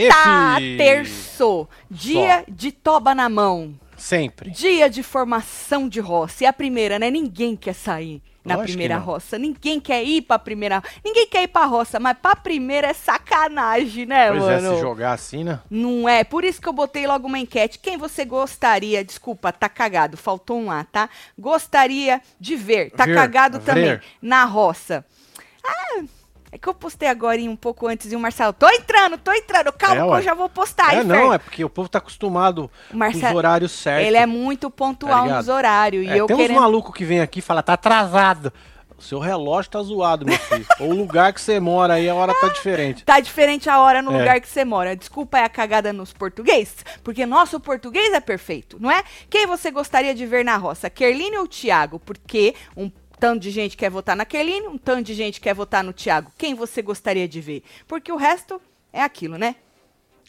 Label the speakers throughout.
Speaker 1: Eita,
Speaker 2: fi.
Speaker 1: terço, dia de toba na mão,
Speaker 2: Sempre.
Speaker 1: dia de formação de roça. E a primeira, né? Ninguém quer sair na
Speaker 2: Lógico
Speaker 1: primeira roça. Ninguém quer ir pra primeira. Ninguém quer ir pra roça, mas pra primeira é sacanagem, né,
Speaker 2: Pois é,
Speaker 1: mano?
Speaker 2: se jogar assim, né?
Speaker 1: Não é. Por isso que eu botei logo uma enquete. Quem você gostaria, desculpa, tá cagado, faltou um A, tá? Gostaria de ver, tá
Speaker 2: Ver,
Speaker 1: cagado
Speaker 2: ver.
Speaker 1: também, na roça. Ah, é que eu postei agora um pouco antes e o Marcelo, tô entrando, tô entrando, calma
Speaker 2: É,
Speaker 1: que eu já vou postar.
Speaker 2: é,
Speaker 1: aí,
Speaker 2: não, é porque o povo tá acostumado
Speaker 1: Marcelo-
Speaker 2: com os horários certos.
Speaker 1: Ele é muito
Speaker 2: Tá
Speaker 1: pontual
Speaker 2: ligado?
Speaker 1: nos horários.
Speaker 2: É,
Speaker 1: e eu
Speaker 2: tem
Speaker 1: querendo...
Speaker 2: uns malucos que vem aqui e fala, tá atrasado. O seu relógio tá zoado, meu filho. Ou o lugar que você mora aí, a hora tá diferente.
Speaker 1: Tá diferente a hora no
Speaker 2: É.
Speaker 1: lugar que você mora. Desculpa é a cagada nos português, porque nosso português é perfeito, não é? Quem você gostaria de ver na roça, Kerline ou Thiago? Porque um tanto de gente quer votar na Kerline, um tanto de gente quer votar no Thiago. Quem você gostaria de ver? Porque o resto é aquilo, né?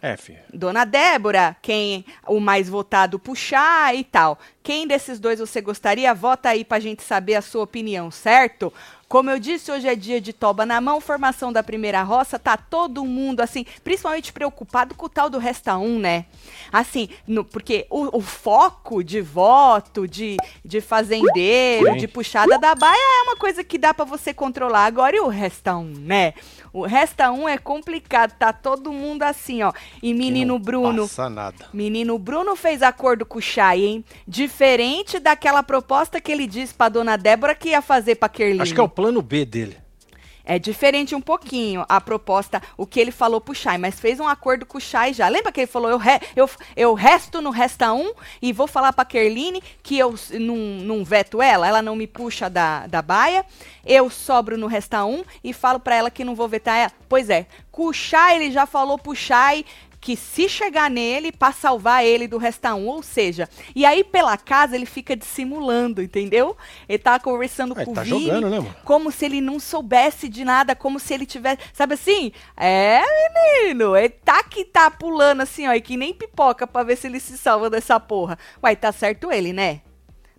Speaker 2: É.
Speaker 1: Dona Débora, quem o mais votado puxar e tal. Quem desses dois você gostaria? Vota aí pra gente saber a sua opinião, certo? Como eu disse, hoje é dia de toba na mão, formação da primeira roça, tá todo mundo assim, principalmente preocupado com o tal do Resta 1, né? Assim, no- porque o, o foco de voto, de, de fazendeiro,
Speaker 2: Sim.
Speaker 1: de puxada da baia é uma coisa que dá pra você controlar. Agora e o Resta 1, né? O Resta 1 é complicado, tá todo mundo assim, ó. E menino
Speaker 2: não
Speaker 1: Bruno,
Speaker 2: Passa nada.
Speaker 1: Menino Bruno fez acordo com o Chay, hein? Diferente daquela proposta que ele disse pra dona Débora que ia fazer pra Kerline.
Speaker 2: Acho que é o plano B dele.
Speaker 1: É diferente um pouquinho a proposta, o que ele falou pro Chay, mas fez um acordo com o Chay já. Lembra que ele falou, eu, re- eu, eu resto no Resta 1 e vou falar pra Kerline que eu não, veto ela, ela não me puxa da, da baia, eu sobro no Resta 1 e falo pra ela que não vou vetar ela. Pois é, com o Chay ele já falou pro Chay que se chegar nele, pra salvar ele do Resta 1, ou seja, e aí pela casa ele fica dissimulando, entendeu? Ele tava conversando
Speaker 2: Ah,
Speaker 1: com
Speaker 2: ele tá
Speaker 1: o Vini,
Speaker 2: jogando, né, mano?
Speaker 1: como se ele não soubesse de nada, como se ele tivesse. Sabe assim? É, menino, ele tá que tá pulando assim, ó, e que nem pipoca pra ver se ele se salva dessa porra. Uai, tá certo ele, né?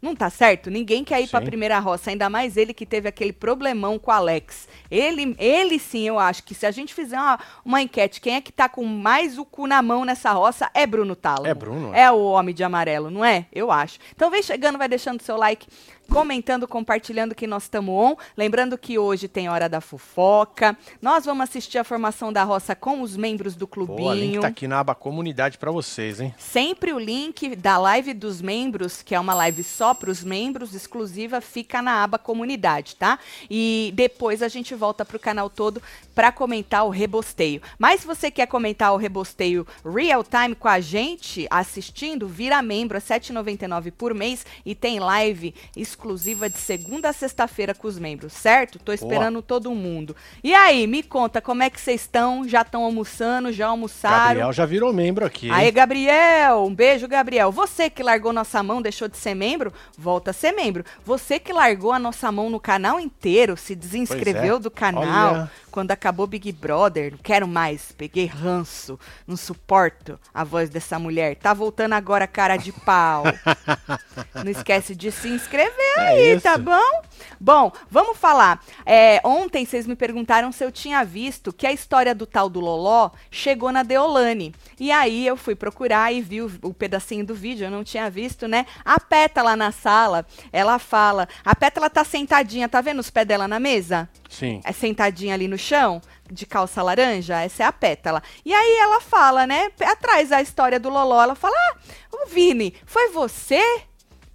Speaker 1: Não tá certo? Ninguém quer ir pra
Speaker 2: Sim.
Speaker 1: primeira roça, ainda mais ele que teve aquele problemão com o Alex. Ele, ele sim, eu acho que se a gente fizer uma, uma enquete, quem é que tá com mais o cu na mão nessa roça é Bruno Talo.
Speaker 2: É Bruno, é.
Speaker 1: É o homem de amarelo, não é? Eu acho. Então vem chegando, vai deixando seu like, comentando, compartilhando que nós estamos on. Lembrando que hoje tem Hora da Fofoca. Nós vamos assistir a formação da roça com os membros do
Speaker 2: Boa, link
Speaker 1: clubinho.
Speaker 2: tá aqui na aba comunidade pra vocês, hein?
Speaker 1: Sempre o link da live dos membros, que é uma live só para os membros, exclusiva, fica na aba comunidade, tá? E depois a gente volta pro canal todo para comentar o rebosteio. Mas se você quer comentar o rebosteio real time com a gente, assistindo, vira membro, é R$ 7,99 por mês e tem live exclusiva de segunda a sexta-feira com os membros, certo? Tô esperando todo mundo. E aí, me conta como é que vocês estão? Já estão almoçando? Já almoçaram?
Speaker 2: Gabriel já virou membro aqui. hein?
Speaker 1: Aí, Gabriel, um beijo, Gabriel. Você que largou nossa mão, deixou de ser membro, volta a ser membro. Você que largou a nossa mão no canal inteiro, se desinscreveu
Speaker 2: é.
Speaker 1: do canal
Speaker 2: Olha.
Speaker 1: Quando acabou Big Brother, não quero mais, peguei ranço, não suporto a voz dessa mulher. Tá voltando agora, cara de pau. não esquece de se inscrever
Speaker 2: É
Speaker 1: aí,
Speaker 2: isso.
Speaker 1: tá bom? Bom, vamos falar. É, ontem vocês me perguntaram se eu tinha visto que a história do tal do Loló chegou na Deolane. E aí eu fui procurar e vi o, o pedacinho do vídeo, eu não tinha visto, né? A Pétala na sala, ela fala. A Pétala tá sentadinha, tá vendo os pés dela na mesa?
Speaker 2: Sim.
Speaker 1: é sentadinha ali no chão, de calça laranja, essa é a pétala. E aí ela fala, né, atrás da história do Loló, ela fala, ah, o Vini, foi você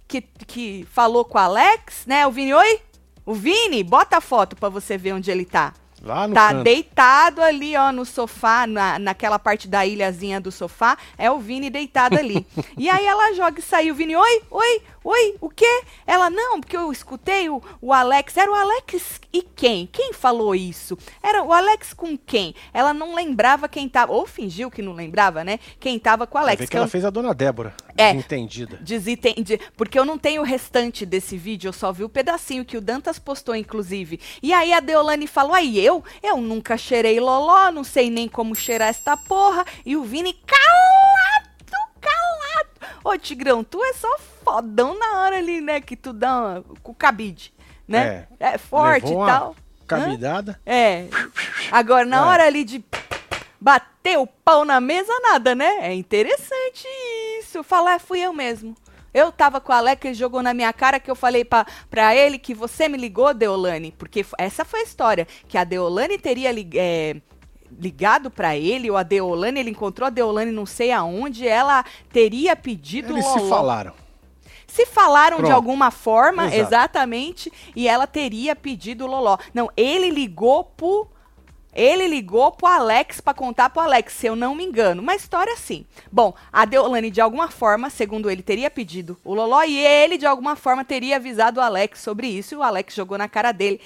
Speaker 1: que, que falou com o Alex, né, o Vini, oi? O Vini, bota a foto pra você ver onde ele tá.
Speaker 2: Lá no
Speaker 1: Tá
Speaker 2: canto.
Speaker 1: deitado ali, ó, no sofá, na, naquela parte da ilhazinha do sofá. É o Vini deitado ali. e aí ela joga e saiu. O Vini, oi, oi, Oi, o quê? Ela, não, porque eu escutei o, o Alex. Era o Alex e quem? Quem falou isso? Era o Alex com quem? Ela não lembrava quem tava. Ou fingiu que não lembrava, né? Quem tava com o Alex.
Speaker 2: Ver que
Speaker 1: que
Speaker 2: ela
Speaker 1: eu-
Speaker 2: fez a dona Débora.
Speaker 1: É.
Speaker 2: Entendida.
Speaker 1: Desentendi. Porque eu não tenho o restante desse vídeo, eu só vi o pedacinho que o Dantas postou, inclusive. E aí a Deolane falou: aí eu? Eu nunca cheirei loló, não sei nem como cheirar esta porra. E o Vini calado, calado. Ô, Tigrão, tu é só fodão na hora ali, né? Que tu dá uma, com cabide, né? É, forte
Speaker 2: Levou
Speaker 1: e tal. Hã?
Speaker 2: Cabidada.
Speaker 1: É. Agora, na
Speaker 2: É.
Speaker 1: hora ali de bater o pau na mesa, nada, né? É interessante isso. Falar, "É, fui eu mesmo. Eu tava com o Alex, ele jogou na minha cara que eu falei pra, pra ele que você me ligou, Deolane. Porque essa foi a história. Que a Deolane teria é, ligado pra ele, ou a Deolane, ele encontrou a Deolane não sei aonde, ela teria pedido
Speaker 2: Eles
Speaker 1: loló.
Speaker 2: se falaram.
Speaker 1: Se falaram de
Speaker 2: Pronto.
Speaker 1: alguma forma,
Speaker 2: Exato.
Speaker 1: exatamente, e ela teria pedido o Loló. Não, ele ligou pro. Ele ligou pro Alex pra contar pro Alex, se eu não me engano. Uma história assim. Bom, a Deolane, de alguma forma, segundo ele, teria pedido o Loló e ele, de alguma forma, teria avisado o Alex sobre isso e o Alex jogou na cara dele.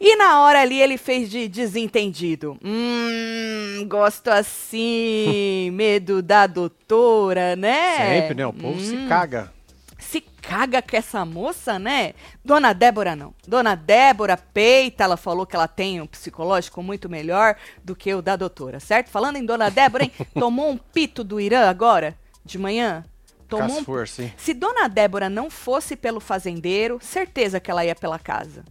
Speaker 1: E na hora ali ele fez de desentendido. Hum, gosto assim, medo da doutora, né?
Speaker 2: Sempre, né? O povo se
Speaker 1: Hum
Speaker 2: caga.
Speaker 1: se caga com essa moça, né? Dona Débora não. Dona Débora peita, ela falou que ela tem um psicológico muito melhor do que o da doutora, certo? Falando em Dona Débora, hein? Tomou um pito do Irã agora, de manhã? Tomou um...
Speaker 2: forças, hein?
Speaker 1: Se Dona Débora não fosse pelo fazendeiro, certeza que ela ia pela casa.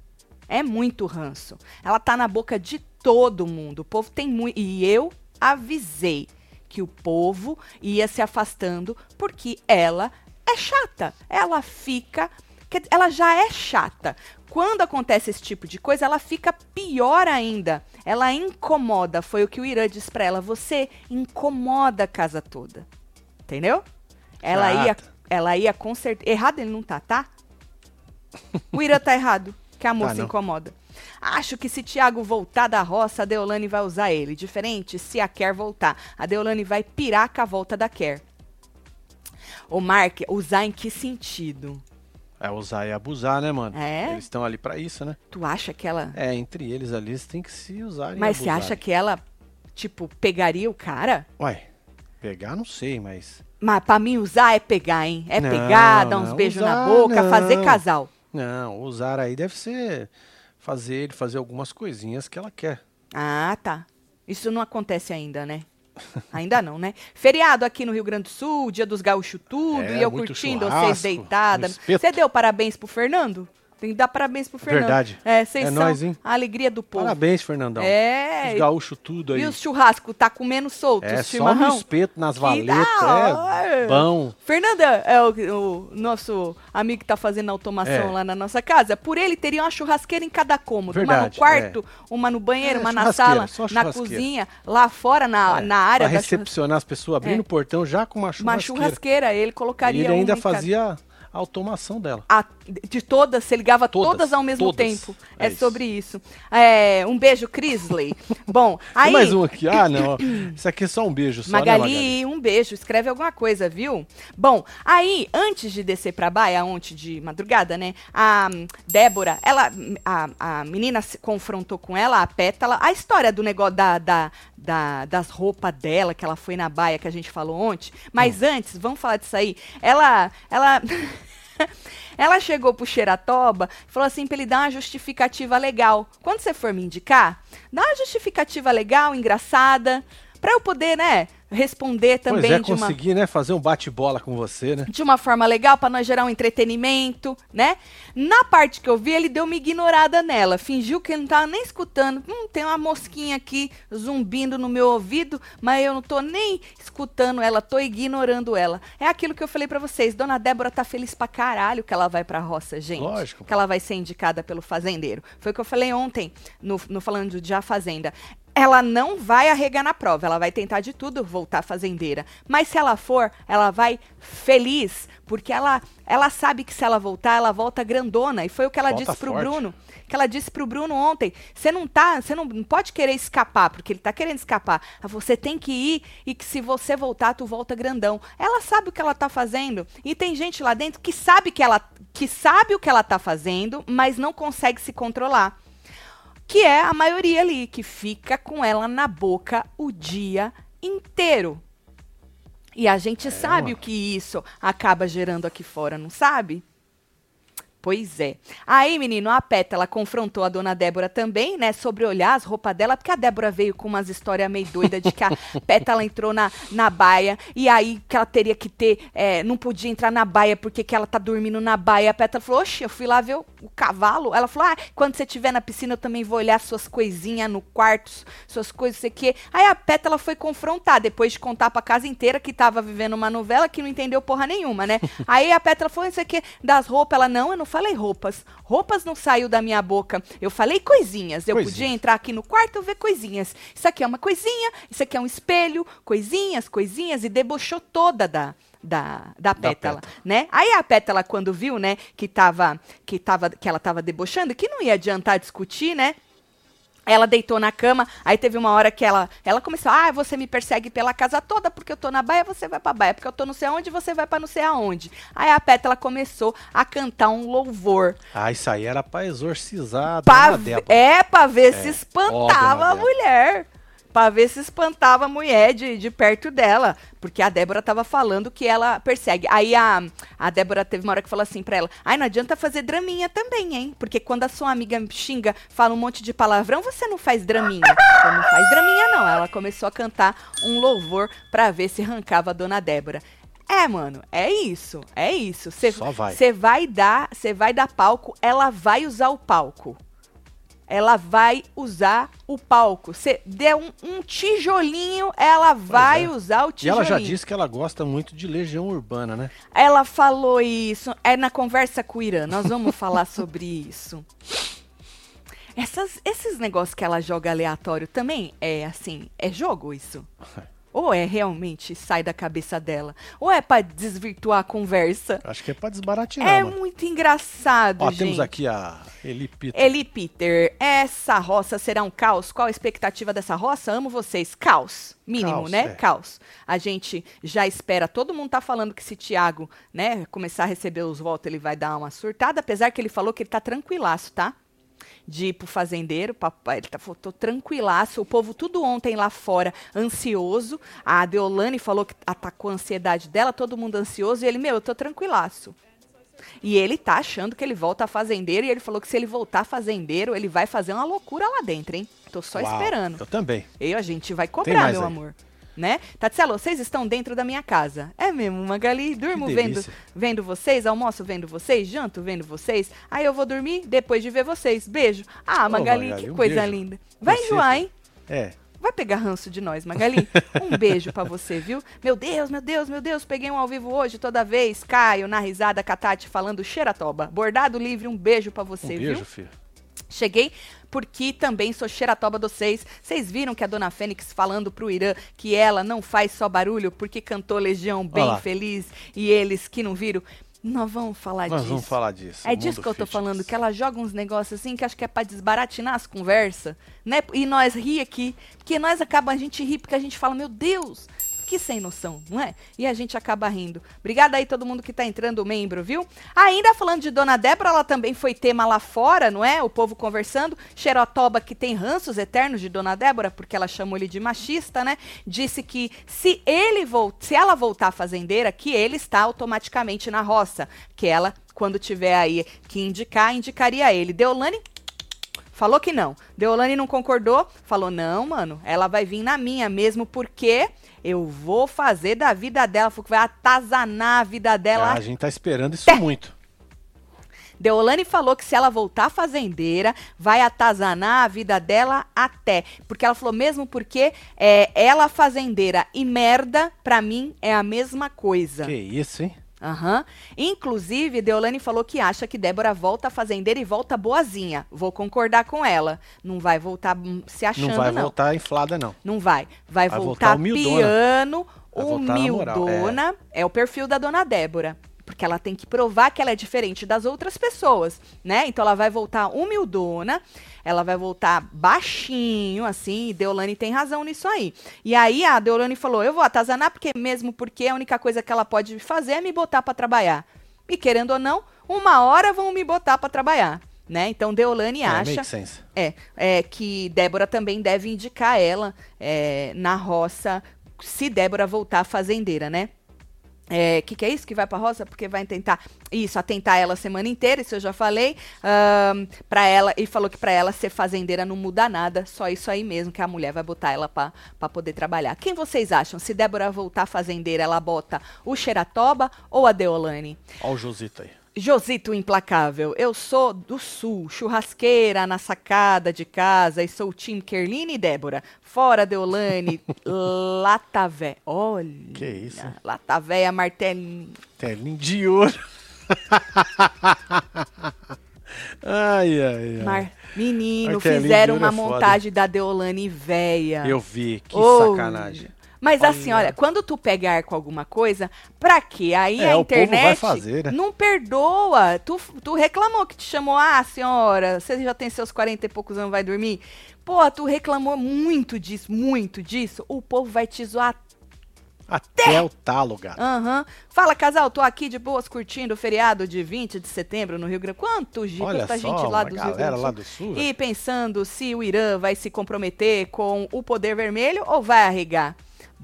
Speaker 1: É muito ranço. Ela tá na boca de todo mundo. O povo tem muito. E eu avisei que o povo ia se afastando porque ela é chata. Ela fica. Ela já é chata. Quando acontece esse tipo de coisa, ela fica pior ainda. Ela incomoda. Foi o que o Irã disse pra ela. Você incomoda a casa toda. Entendeu? Ela ia,
Speaker 2: Chata.
Speaker 1: ela ia com certeza. Errado ele não tá, tá? O Irã tá errado, que a moça
Speaker 2: não.
Speaker 1: incomoda. Acho que se Tiago voltar da roça, a Deolane vai usar ele. Diferente se a Kerr voltar. A Deolane vai pirar com a volta da Kerr. O Mark, usar em que sentido?
Speaker 2: É usar e abusar, né, mano?
Speaker 1: É?
Speaker 2: Eles estão ali pra isso, né?
Speaker 1: Tu acha que ela.
Speaker 2: É, entre eles ali, eles têm que se usar
Speaker 1: Mas você acha que ela, tipo, pegaria o cara?
Speaker 2: Uai, pegar não sei, mas...
Speaker 1: Mas pra mim usar é pegar, hein? É
Speaker 2: Não,
Speaker 1: pegar, dar uns beijos na boca, fazer
Speaker 2: não.
Speaker 1: casal.
Speaker 2: Não, usar aí deve ser fazer ele fazer algumas coisinhas que ela quer.
Speaker 1: Ah, tá. Isso não acontece ainda, né? Ainda não, né? Feriado aqui no Rio Grande do Sul, dia dos gaúchos tudo,
Speaker 2: É,
Speaker 1: e eu curtindo, vocês deitada.
Speaker 2: um.
Speaker 1: Você deu parabéns pro Fernando? Tem que dar parabéns pro Fernando.
Speaker 2: Verdade.
Speaker 1: É, vocês
Speaker 2: É
Speaker 1: são
Speaker 2: nóis, hein?
Speaker 1: a alegria do povo.
Speaker 2: Parabéns, Fernandão.
Speaker 1: É.
Speaker 2: Os gaúchos tudo aí.
Speaker 1: E os churrascos, tá comendo solto,
Speaker 2: É, só no espeto, nas valetas. É, bom.
Speaker 1: Fernanda é o, o nosso amigo que tá fazendo automação
Speaker 2: É.
Speaker 1: lá na nossa casa. Por ele, teria uma churrasqueira em cada cômodo. uma no
Speaker 2: Verdade,
Speaker 1: quarto, uma no banheiro,
Speaker 2: É,
Speaker 1: uma na
Speaker 2: churrasqueira,
Speaker 1: sala, na
Speaker 2: churrasqueira.
Speaker 1: cozinha, lá fora, na,
Speaker 2: É,
Speaker 1: na área
Speaker 2: pra
Speaker 1: da churrasqueira.
Speaker 2: recepcionar as pessoas, abrindo
Speaker 1: É.
Speaker 2: o portão já com uma
Speaker 1: Uma
Speaker 2: churrasqueira.
Speaker 1: churrasqueira, ele
Speaker 2: E
Speaker 1: colocaria
Speaker 2: ele ainda
Speaker 1: em cada-
Speaker 2: fazia a automação dela.
Speaker 1: A- de todas, você ligava todas,
Speaker 2: Todas,
Speaker 1: ao mesmo
Speaker 2: todas.
Speaker 1: tempo. É,
Speaker 2: É isso.
Speaker 1: sobre isso. É, um beijo, Crisley. Bom, aí.
Speaker 2: Tem mais um aqui. Ah, não. Isso aqui é só um beijo só, né,
Speaker 1: Magali,
Speaker 2: Magali?
Speaker 1: um beijo, escreve alguma coisa, viu? Bom, aí, antes de descer pra baia, ontem de madrugada, né? A Débora, ela, a, a menina se confrontou com ela, a Pétala, a história do negócio da, da, da- das roupas dela, que ela foi na baia, que a gente falou ontem. Mas
Speaker 2: Hum.
Speaker 1: antes, vamos falar disso aí. Ela, ela... Ela chegou pro Xeratoba e falou assim pra ele dar uma justificativa legal. Quando você for me indicar, dá uma justificativa legal, engraçada, pra eu poder, né, responder também
Speaker 2: Pois é,
Speaker 1: de uma
Speaker 2: conseguir, né, fazer um bate-bola com você, né?
Speaker 1: de uma forma legal pra nós gerar um entretenimento, né? Na parte que eu vi, ele deu uma ignorada nela, fingiu que ele não tava nem escutando. Hum, tem uma mosquinha aqui zumbindo no meu ouvido, mas eu não tô nem escutando ela, tô ignorando ela. É aquilo que eu falei pra vocês, Dona Débora tá feliz pra caralho que ela vai pra roça, gente.
Speaker 2: Lógico.
Speaker 1: Que ela vai ser indicada pelo fazendeiro. Foi o que eu falei ontem, no, no falando de A Fazenda. Ela não vai arregar na prova, ela vai tentar de tudo voltar fazendeira. Mas se ela for, ela vai feliz, porque ela, ela sabe que se ela voltar, ela volta grandona. E foi o que ela
Speaker 2: Volta
Speaker 1: disse pro
Speaker 2: forte.
Speaker 1: Bruno. Que ela disse pro Bruno ontem. Você não tá, você não, não pode querer escapar, porque ele tá querendo escapar. Ah, Você tem que ir e que se você voltar, tu volta grandão. Ela sabe o que ela tá fazendo. E tem gente lá dentro que sabe que ela que sabe o que ela tá fazendo, mas não consegue se controlar que é a maioria ali, que fica com ela na boca o dia inteiro. E a gente sabe
Speaker 2: mano.
Speaker 1: o que isso acaba gerando aqui fora, não sabe? Pois é. Aí, menino, a Pétala confrontou a dona Débora também, né, sobre olhar as roupas dela, porque a Débora veio com umas histórias meio doidas de que a Pétala entrou na, na baia, e aí que ela teria que ter, é, não podia entrar na baia porque que ela tá dormindo na baia. A Pétala falou, oxe, eu fui lá ver o, cavalo. Ela falou, ah, quando você estiver na piscina eu também vou olhar suas coisinhas no quarto, suas coisas, sei o quê. Aí a Pétala foi confrontar, depois de contar pra casa inteira que tava vivendo uma novela que não entendeu porra nenhuma, né? Aí a Pétala falou, isso aqui das roupas. Ela, não, eu não falei roupas. Roupas não saiu da minha boca. Eu falei coisinhas. Eu
Speaker 2: Coisinhas.
Speaker 1: podia entrar aqui no quarto e ver coisinhas. Isso aqui é uma coisinha, isso aqui é um espelho, coisinhas, coisinhas, e debochou toda da. Da, da pétala,
Speaker 2: pétala.
Speaker 1: né? Aí a pétala, quando viu, né, que, tava, que, tava, que ela tava debochando, que não ia adiantar discutir, né? Ela deitou na cama, aí teve uma hora que ela, ela começou, ah, você me persegue pela casa toda, porque eu tô na baia, você vai pra baia, porque eu tô não sei aonde, você vai pra não sei aonde. Aí a Pétala começou a cantar um louvor.
Speaker 2: Ah, isso aí era pra exorcizar a
Speaker 1: Pra
Speaker 2: dona Débora.
Speaker 1: é, pra ver se
Speaker 2: É.
Speaker 1: espantava
Speaker 2: Ó,
Speaker 1: a mulher. Pra ver se espantava a mulher de, de perto dela. Porque a Débora tava falando que ela persegue. Aí a, a Débora teve uma hora que falou assim pra ela: Ai, não adianta fazer draminha também, hein? Porque quando a sua amiga xinga, fala um monte de palavrão, você não faz draminha. Então não faz draminha, não. Ela começou a cantar um louvor pra ver se arrancava a dona Débora. É, mano, é isso. É isso. Você
Speaker 2: Só vai.
Speaker 1: Você vai dar, você vai dar palco, ela vai usar o palco ela vai usar o palco. Você der um, um tijolinho, ela vai
Speaker 2: é.
Speaker 1: usar o
Speaker 2: E
Speaker 1: tijolinho.
Speaker 2: ela já disse que ela gosta muito de Legião Urbana, né?
Speaker 1: Ela falou isso. É na conversa com o Irã. Nós vamos falar sobre isso. Essas, esses negócios que ela joga aleatório também é assim, é jogo isso? Ou é realmente sai da cabeça dela? Ou é pra desvirtuar a conversa?
Speaker 2: Acho que é pra desbaratinar,
Speaker 1: É
Speaker 2: mano.
Speaker 1: muito engraçado,
Speaker 2: Ó,
Speaker 1: gente.
Speaker 2: temos aqui a Eli Peter.
Speaker 1: Eli Peter, essa roça será um caos? Qual a expectativa dessa roça? Amo vocês. Caos, mínimo,
Speaker 2: Caos,
Speaker 1: né?
Speaker 2: é.
Speaker 1: Caos. A gente já espera, todo mundo tá falando que se Thiago, né, começar a receber os votos, ele vai dar uma surtada, apesar que ele falou que ele tá tranquilaço, tá? De ir pro fazendeiro, papai, ele tá, falou, tô tranquilaço, o povo tudo ontem lá fora, ansioso, a Deolane falou que atacou a ansiedade dela, todo mundo ansioso, e ele, meu, eu tô tranquilaço. E ele tá achando que ele volta a fazendeiro e ele falou que se ele voltar fazendeiro, ele vai fazer uma loucura lá dentro, hein? Tô só
Speaker 2: Uau,
Speaker 1: esperando.
Speaker 2: Eu também.
Speaker 1: Eu, a gente vai cobrar, meu
Speaker 2: aí.
Speaker 1: amor. Né? Tatselo, vocês estão dentro da minha casa. É mesmo, Magali, durmo vendo, vendo vocês, almoço vendo vocês, janto vendo vocês. Aí eu vou dormir depois de ver vocês. Beijo. Ah, Magali,
Speaker 2: Magali,
Speaker 1: que
Speaker 2: um
Speaker 1: coisa
Speaker 2: beijo.
Speaker 1: linda. Vai
Speaker 2: Você,
Speaker 1: enjoar, hein?
Speaker 2: É.
Speaker 1: Vai pegar ranço de nós, Magali. Um beijo pra você, viu? Meu Deus, meu Deus, meu Deus, peguei um ao vivo hoje toda vez. Caio na risada, Catati falando xeratoba. Bordado livre, um beijo pra
Speaker 2: Um
Speaker 1: você,
Speaker 2: beijo,
Speaker 1: viu?
Speaker 2: filho.
Speaker 1: Cheguei porque também sou xeratoba de vocês. Vocês viram que a dona Fênix falando pro Irã que ela não faz só barulho porque cantou Legião bem
Speaker 2: lá.
Speaker 1: feliz e eles que não viram. Nós vamos falar
Speaker 2: Nós
Speaker 1: disso.
Speaker 2: vamos falar disso.
Speaker 1: É disso que eu tô
Speaker 2: fitness.
Speaker 1: falando, que ela joga uns negócios assim que acho que é pra desbaratinar as conversas, né? E nós ri aqui, porque nós acaba a gente ri porque a gente fala, meu Deus, que sem noção, não é? E a gente acaba rindo. Obrigada aí todo mundo que tá entrando membro, viu? Ainda falando de Dona Débora, ela também foi tema lá fora, não é? O povo conversando. Xerotoba que tem ranços eternos de Dona Débora, porque ela chamou ele de machista, né? Disse que se ele vol se ela voltar fazendeira, que ele está automaticamente na roça, que ela quando tiver aí que indicar, indicaria ele. Deolane Falou que não. Deolane não concordou. Falou, não, mano, ela vai vir na minha mesmo, porque eu vou fazer da vida dela. Que vai atazanar a vida dela.
Speaker 2: Ah, a gente tá esperando isso muito.
Speaker 1: Deolane falou que se ela voltar fazendeira, vai atazanar a vida dela até. Porque ela falou, mesmo porque é, ela fazendeira e merda, pra mim, é a mesma coisa.
Speaker 2: Que isso, hein?
Speaker 1: Aham. Inclusive, Deolane falou que acha que Débora volta fazendeira e volta boazinha. Vou concordar com ela. Não vai voltar hum, se achando,
Speaker 2: Não
Speaker 1: não.
Speaker 2: vai voltar inflada, não.
Speaker 1: Não vai. Vai,
Speaker 2: Vai
Speaker 1: voltar,
Speaker 2: voltar
Speaker 1: piano,
Speaker 2: Vai voltar
Speaker 1: humildona. É. o perfil da dona Débora. Porque ela tem que provar que ela é diferente das outras pessoas, né? Então ela vai voltar humildona, ela vai voltar baixinho, assim, e Deolane tem razão nisso aí. E aí a Deolane falou: eu vou atazanar, porque mesmo porque a única coisa que ela pode fazer é me botar pra trabalhar. E querendo ou não, uma hora vão me botar pra trabalhar. Né? Então Deolane
Speaker 2: É,
Speaker 1: acha é, é que Débora também deve indicar ela é, na roça, se Débora voltar fazendeira, né? É, que que é isso que vai pra roça? Porque vai tentar isso, atentar ela a semana inteira, isso eu já falei. ahn, pra ela, e falou que pra ela ser fazendeira não muda nada, só isso aí mesmo, que a mulher vai botar ela pra poder trabalhar. Quem vocês acham? Se Débora voltar fazendeira, ela bota o Xeratoba ou a Deolane?
Speaker 2: Olha o Josito aí.
Speaker 1: Josito implacável, eu sou do sul, churrasqueira na sacada de casa e sou Tim Kerline e Débora. Fora Deolane, Latavé. Olha.
Speaker 2: Que isso?
Speaker 1: Latavéia martelinho.
Speaker 2: Telinho de ouro. ai, ai, ai.
Speaker 1: Mar... Menino,
Speaker 2: Martelinho
Speaker 1: fizeram uma
Speaker 2: é
Speaker 1: montagem da Deolane véia.
Speaker 2: Eu vi, que
Speaker 1: Oh.
Speaker 2: sacanagem.
Speaker 1: Mas assim,
Speaker 2: Olha.
Speaker 1: olha, quando tu pegar com alguma coisa, pra quê? Aí
Speaker 2: É,
Speaker 1: a internet
Speaker 2: fazer, né?
Speaker 1: não perdoa. Tu, tu reclamou que te chamou, ah, senhora, você já tem seus 40 e poucos anos, vai dormir? Pô, tu reclamou muito disso, muito disso. O povo vai te zoar.
Speaker 2: Até o talo, gato.
Speaker 1: Aham. Fala, casal, tô aqui de boas curtindo o feriado de 20 de setembro no Rio Grande. Quanto, gente,
Speaker 2: Olha
Speaker 1: quanta
Speaker 2: só,
Speaker 1: gente lá do Rio Grande
Speaker 2: lá do sul.
Speaker 1: E pensando se o Irã vai se comprometer com o poder vermelho ou vai arregar.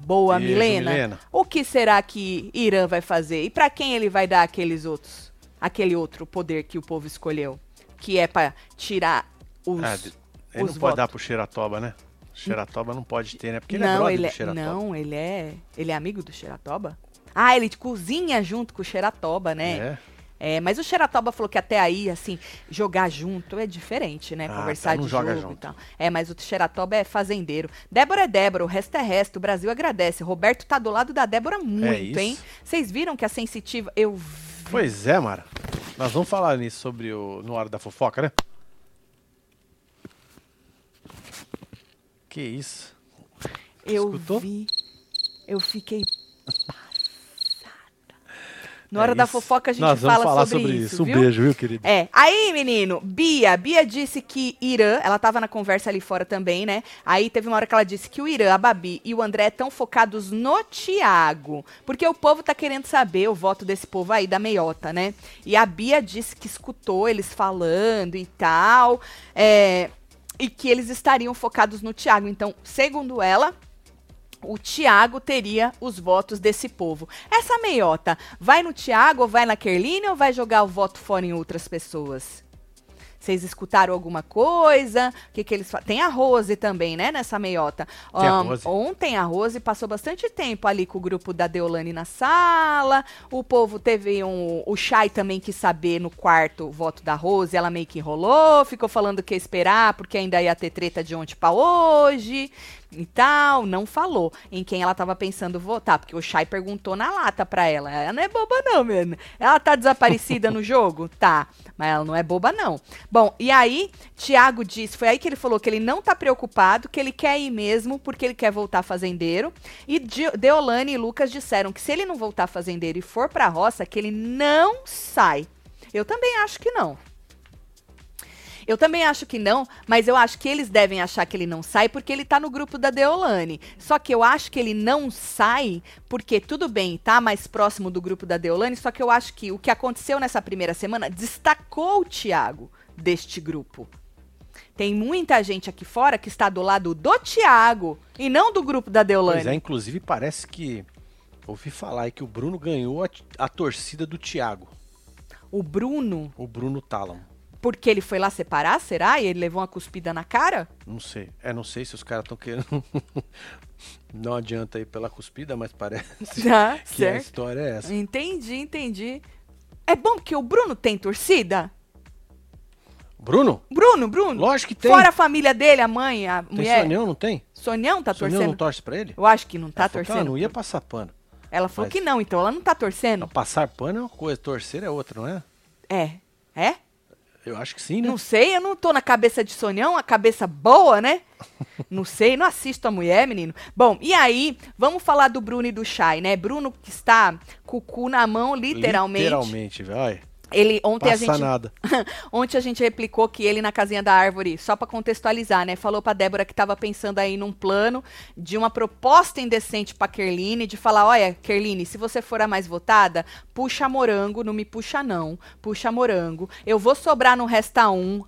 Speaker 1: Boa,
Speaker 2: Beijo,
Speaker 1: Milena.
Speaker 2: Milena.
Speaker 1: O que será que Irã vai fazer? E pra quem ele vai dar aqueles outros? Aquele outro poder que o povo escolheu? Que é pra tirar os.
Speaker 2: Ah, ele
Speaker 1: os
Speaker 2: não pode
Speaker 1: votos.
Speaker 2: dar pro Xeratoba, né? Xeratoba não pode ter, né? Porque ele é
Speaker 1: não,
Speaker 2: brother
Speaker 1: ele
Speaker 2: do
Speaker 1: é,
Speaker 2: Xeratoba.
Speaker 1: não, ele é. Ele é amigo do Xeratoba? Ah, ele cozinha junto com o Xeratoba, né?
Speaker 2: É.
Speaker 1: É, mas o Xeratoba falou que até aí, assim, jogar junto é diferente, né?
Speaker 2: Ah,
Speaker 1: Conversar
Speaker 2: então
Speaker 1: de jogo
Speaker 2: junto.
Speaker 1: e tal. É, mas o Xeratoba é fazendeiro. Débora é Débora, o resto é resto. O Brasil agradece. Roberto tá do lado da Débora muito,
Speaker 2: É
Speaker 1: hein? Vocês viram que a sensitiva. Eu vi.
Speaker 2: Pois é, Mara. Nós vamos falar nisso sobre o no hora da fofoca, né? Que isso?
Speaker 1: Eu
Speaker 2: Escutou?
Speaker 1: vi. Eu fiquei Na
Speaker 2: É
Speaker 1: hora da
Speaker 2: isso.
Speaker 1: fofoca a gente
Speaker 2: Nós
Speaker 1: fala sobre,
Speaker 2: sobre
Speaker 1: isso,
Speaker 2: isso. Um
Speaker 1: viu?
Speaker 2: beijo, viu, querido?
Speaker 1: É. Aí, menino, Bia. Bia disse que Irã, ela tava na conversa ali fora também, né? Aí teve uma hora que ela disse que o Irã, a Babi e o André estão focados no Tiago. Porque o povo tá querendo saber o voto desse povo aí da meiota, né? E a Bia disse que escutou eles falando e tal. é, e que eles estariam focados no Tiago. Então, segundo ela, o Tiago teria os votos desse povo. Essa meiota vai no Tiago ou vai na Kerline ou vai jogar o voto fora em outras pessoas? Vocês escutaram alguma coisa? O que, que eles fa- Tem a Rose também, né, nessa meiota.
Speaker 2: Tem a Rose.
Speaker 1: ontem a Rose passou bastante tempo ali com o grupo da Deolane na sala. O povo teve um. O Chay também quis saber no quarto o voto da Rose. Ela meio que enrolou, ficou falando que ia esperar, porque ainda ia ter treta de ontem pra hoje e tal. Não falou em quem ela tava pensando votar, porque o Chay perguntou na lata pra ela. Ela não é boba, não, mano. Ela tá desaparecida no jogo? Tá. Mas ela não é boba, não. Bom, e aí, Tiago disse, foi aí que ele falou que ele não tá preocupado, que ele quer ir mesmo, porque ele quer voltar fazendeiro. E Deolane e Lucas disseram que se ele não voltar fazendeiro e for pra roça, que ele não sai. Eu também acho que não. Eu também acho que não, mas eu acho que eles devem achar que ele não sai porque ele tá no grupo da Deolane. Só que eu acho que ele não sai porque, tudo bem, tá mais próximo do grupo da Deolane, só que eu acho que o que aconteceu nessa primeira semana destacou o Thiago deste grupo. Tem muita gente aqui fora que está do lado do Thiago e não do grupo da Deolane.
Speaker 2: Pois é, inclusive parece que ouvi falar aí que o Bruno ganhou a, a torcida do Thiago,
Speaker 1: O Bruno,
Speaker 2: o Bruno Talon.
Speaker 1: Porque ele foi lá separar, será? E ele levou uma cuspida na cara?
Speaker 2: Não sei. É, não sei se os caras estão querendo. não adianta aí pela cuspida, mas parece
Speaker 1: Tá,
Speaker 2: que a
Speaker 1: certo.
Speaker 2: história é essa.
Speaker 1: Entendi, entendi. É bom porque o Bruno tem torcida?
Speaker 2: Bruno?
Speaker 1: Bruno, Bruno.
Speaker 2: Lógico que tem.
Speaker 1: Fora a família dele, a mãe, a
Speaker 2: tem
Speaker 1: mulher.
Speaker 2: Sonhão, não tem?
Speaker 1: Sonhão tá
Speaker 2: Sonhão
Speaker 1: torcendo?
Speaker 2: não torce pra ele?
Speaker 1: Eu acho que não tá
Speaker 2: Ela falou que ela
Speaker 1: torcendo.
Speaker 2: não ia passar pano.
Speaker 1: Ela falou
Speaker 2: Mas-
Speaker 1: que não, então ela não tá torcendo.
Speaker 2: Passar pano é uma coisa, torcer é outra, não é?
Speaker 1: É. É?
Speaker 2: Eu acho que sim, né?
Speaker 1: Não sei, eu não tô na cabeça de Sonhão, a cabeça boa, né? Não sei, não assisto a mulher, menino. Bom, e aí, vamos falar do Bruno e do Chay, né? Bruno que está com o cu na mão, literalmente.
Speaker 2: Literalmente, velho.
Speaker 1: Ele ontem a
Speaker 2: Passa
Speaker 1: gente
Speaker 2: nada.
Speaker 1: Ontem a gente replicou que ele na casinha da árvore, só pra contextualizar, né? Falou pra Débora que tava pensando aí num plano de uma proposta indecente pra Kerline, de falar, olha, Kerline, se você for a mais votada, puxa morango, não me puxa não, puxa morango. Eu vou sobrar no resta um.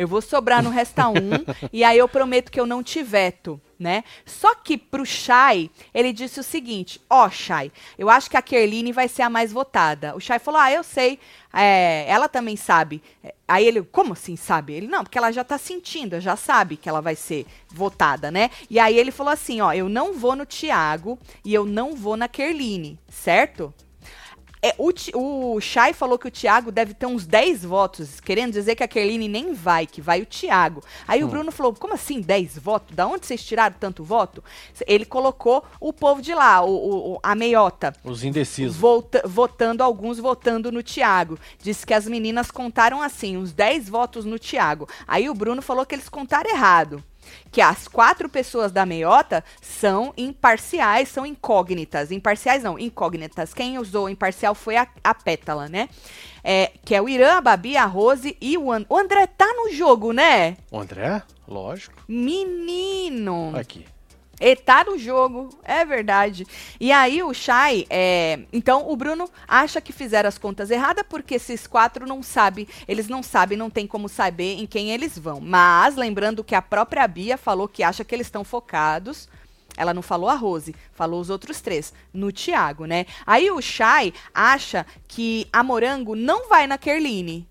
Speaker 1: Eu vou sobrar no resta um e aí eu prometo que eu não te veto, né? Só que pro Chay, ele disse o seguinte: Ó, Chay, eu acho que a Kerline vai ser a mais votada. O Chay falou: Ah, eu sei. É, ela também sabe. Aí ele, como assim sabe? Ele, não, porque ela já tá sentindo, já sabe que ela vai ser votada, né? E aí ele falou assim: Ó, eu não vou no Tiago e eu não vou na Kerline, certo? É, o, o Chay falou que o Thiago deve ter uns 10 votos, querendo dizer que a Kerline nem vai, que vai o Thiago. Aí o Bruno falou: como assim 10 votos? Da onde vocês tiraram tanto voto? Ele colocou o povo de lá, o, o- o- a meiota.
Speaker 2: Os indecisos.
Speaker 1: Volta- votando, alguns votando no Thiago. Disse que as meninas contaram assim, uns 10 votos no Thiago. Aí o Bruno falou que eles contaram errado. Que as quatro pessoas da meiota são imparciais, são incógnitas. Imparciais não, incógnitas. Quem usou imparcial foi a, a Pétala, né? É, que é o Irã, a Babi, a Rose e o, And o André tá no jogo, né?
Speaker 2: O André? Lógico.
Speaker 1: Menino!
Speaker 2: Aqui.
Speaker 1: Ele tá no jogo, é verdade. E aí o Chay, é, então o Bruno acha que fizeram as contas erradas porque esses quatro não sabem, eles não sabem, não tem como saber em quem eles vão. Mas lembrando que a própria Bia falou que acha que eles estão focados. Ela não falou a Rose, falou os outros três, no Thiago, né? Aí o Chay acha que a Morango não vai na Kerline.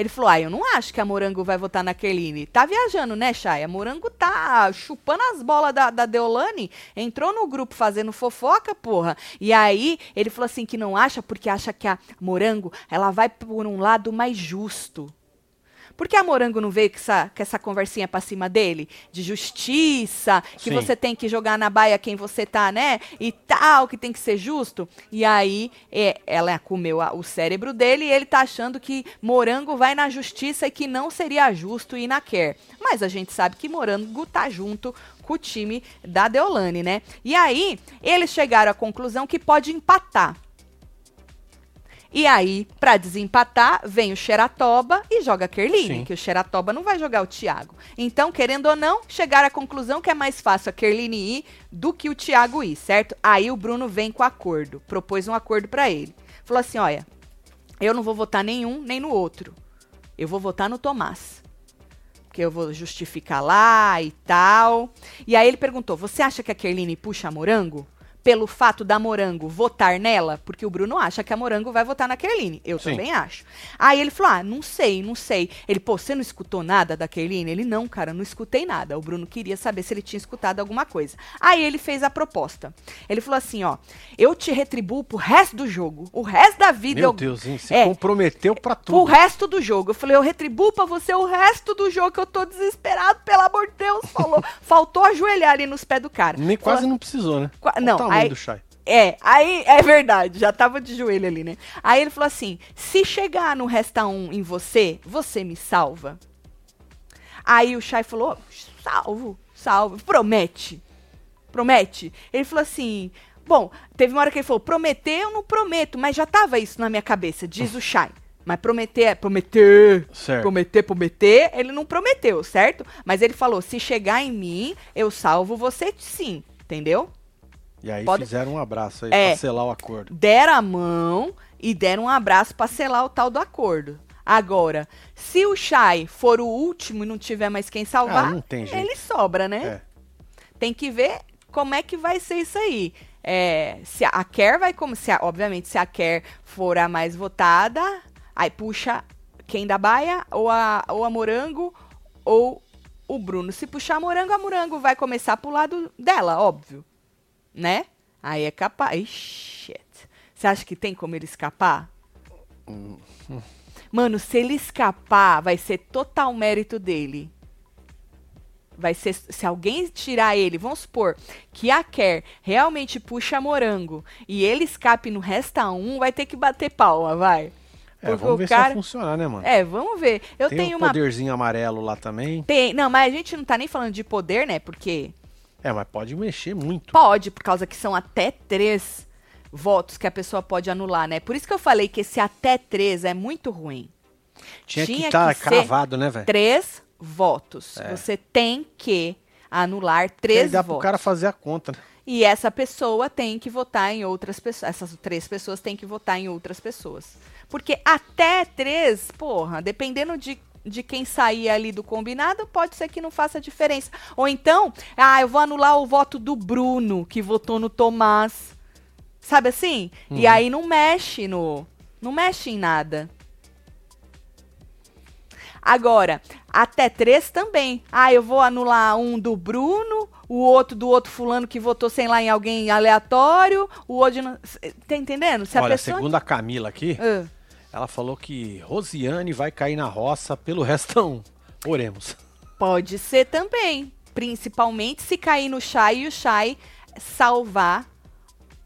Speaker 1: Ele falou: Ah, eu não acho que a Morango vai votar na Kerline. Tá viajando, né, Chay? A Morango tá chupando as bolas da, da Deolane. Entrou no grupo fazendo fofoca, porra. E aí ele falou assim que não acha porque acha que a Morango ela vai por um lado mais justo. Por que a Morango não veio com essa, com essa conversinha pra cima dele? De justiça, que
Speaker 2: Sim.
Speaker 1: você tem que jogar na baia quem você tá, né? E tal, que tem que ser justo. E aí, é, ela comeu a- o cérebro dele e ele tá achando que Morango vai na justiça e que não seria justo ir na Quer. Mas a gente sabe que Morango tá junto com o time da Deolane, né? E aí, eles chegaram à conclusão que pode empatar. E aí, pra desempatar, vem o Xeratoba e joga a Kerline,
Speaker 2: Sim.
Speaker 1: que o Xeratoba não vai jogar o Thiago. Então, querendo ou não, chegaram à conclusão que é mais fácil a Kerline ir do que o Thiago ir, certo? Aí o Bruno vem com acordo, propôs um acordo pra ele. Falou assim: olha, eu não vou votar nenhum nem no outro. Eu vou votar no Tomás. Porque eu vou justificar lá e tal. E aí ele perguntou: você acha que a Kerline puxa morango? Pelo fato da Morango votar nela? Porque o Bruno acha que a Morango vai votar na Kerline. Eu
Speaker 2: Sim.
Speaker 1: também acho. Aí ele falou: Ah, não sei, não sei. Ele, pô, você não escutou nada da Kerline? Ele, não, cara, não escutei nada. O Bruno queria saber se ele tinha escutado alguma coisa. Aí ele fez a proposta. Ele falou assim: ó, eu te retribuo pro resto do jogo. O resto da vida
Speaker 2: Meu
Speaker 1: eu
Speaker 2: Deus, hein? Se
Speaker 1: É.
Speaker 2: comprometeu pra
Speaker 1: o
Speaker 2: tudo.
Speaker 1: resto do jogo. Eu falei, eu retribuo pra você o resto do jogo, que eu tô desesperado, pelo amor de Deus. Falou. Faltou ajoelhar ali nos pés do cara.
Speaker 2: Nem
Speaker 1: Falou-
Speaker 2: quase não precisou, né?
Speaker 1: Qua- não,
Speaker 2: o tamanho
Speaker 1: aí-
Speaker 2: do Chay.
Speaker 1: É, aí é verdade, já tava de joelho ali, né? Aí ele falou assim: se chegar no resta um em você, você me salva. Aí o Chay falou: salvo, salvo, promete. Promete. Ele falou assim: bom, teve uma hora que ele falou: prometer, eu não prometo, mas já tava isso na minha cabeça, diz o Chay. Mas prometer é prometer.
Speaker 2: Certo.
Speaker 1: Prometer, prometer, ele não prometeu, certo? Mas ele falou: se chegar em mim, eu salvo você sim, entendeu?
Speaker 2: E aí
Speaker 1: Pode-
Speaker 2: fizeram um abraço aí
Speaker 1: É.
Speaker 2: pra selar o acordo.
Speaker 1: deram a mão e deram um abraço para selar o tal do acordo. Agora, se o Chay for o último e não tiver mais quem salvar,
Speaker 2: Ah,
Speaker 1: ele sobra, né?
Speaker 2: É.
Speaker 1: Tem que ver como é que vai ser isso aí. É, se a Kerr vai como se a- obviamente se a Kerr for a mais votada, aí puxa quem da Baia ou a ou a Morango ou o Bruno. Se puxar a Morango, a Morango vai começar pro lado dela, óbvio. Né? Aí é capaz. Shit. Você acha que tem como ele escapar? Mano, se ele escapar, vai ser total mérito dele. vai ser se alguém tirar ele, vamos supor que a Kerr realmente puxa morango e ele escape no resta um, vai ter que bater palma, vai.
Speaker 2: É, vamos ver
Speaker 1: cara-
Speaker 2: se vai funcionar, né, mano?
Speaker 1: É, vamos ver. Eu
Speaker 2: Tem
Speaker 1: tenho
Speaker 2: um
Speaker 1: uma
Speaker 2: poderzinho amarelo lá também.
Speaker 1: tem, não, mas a gente não tá nem falando de poder, né? Porque
Speaker 2: É, mas pode mexer muito.
Speaker 1: pode, por causa que são até três votos que a pessoa pode anular, né? Por isso que eu falei que esse até três é muito ruim.
Speaker 2: Tinha,
Speaker 1: tinha
Speaker 2: que estar
Speaker 1: ser
Speaker 2: cravado, né, velho?
Speaker 1: Três votos. Você tem que anular três
Speaker 2: dá
Speaker 1: votos.
Speaker 2: pro cara fazer a conta, né?
Speaker 1: E essa pessoa tem que votar em outras pessoas. Essas três pessoas têm que votar em outras pessoas. Porque até três, porra, dependendo de, de quem sair ali do combinado, pode ser que não faça diferença. Ou então, ah, eu vou anular o voto do Bruno, que votou no Tomás. Sabe assim? E
Speaker 2: Uhum.
Speaker 1: aí não mexe no. Não mexe em nada. Agora, até três também. Ah, eu vou anular um do Bruno, o outro do outro fulano que votou, sei lá, em alguém aleatório, o outro. Tá entendendo? Se a
Speaker 2: Olha,
Speaker 1: pessoa.
Speaker 2: segundo a Camila aqui,
Speaker 1: Ah,
Speaker 2: ela falou que Rosiane vai cair na roça pelo restão. Oremos.
Speaker 1: pode ser também. Principalmente se cair no Shai e o Shai salvar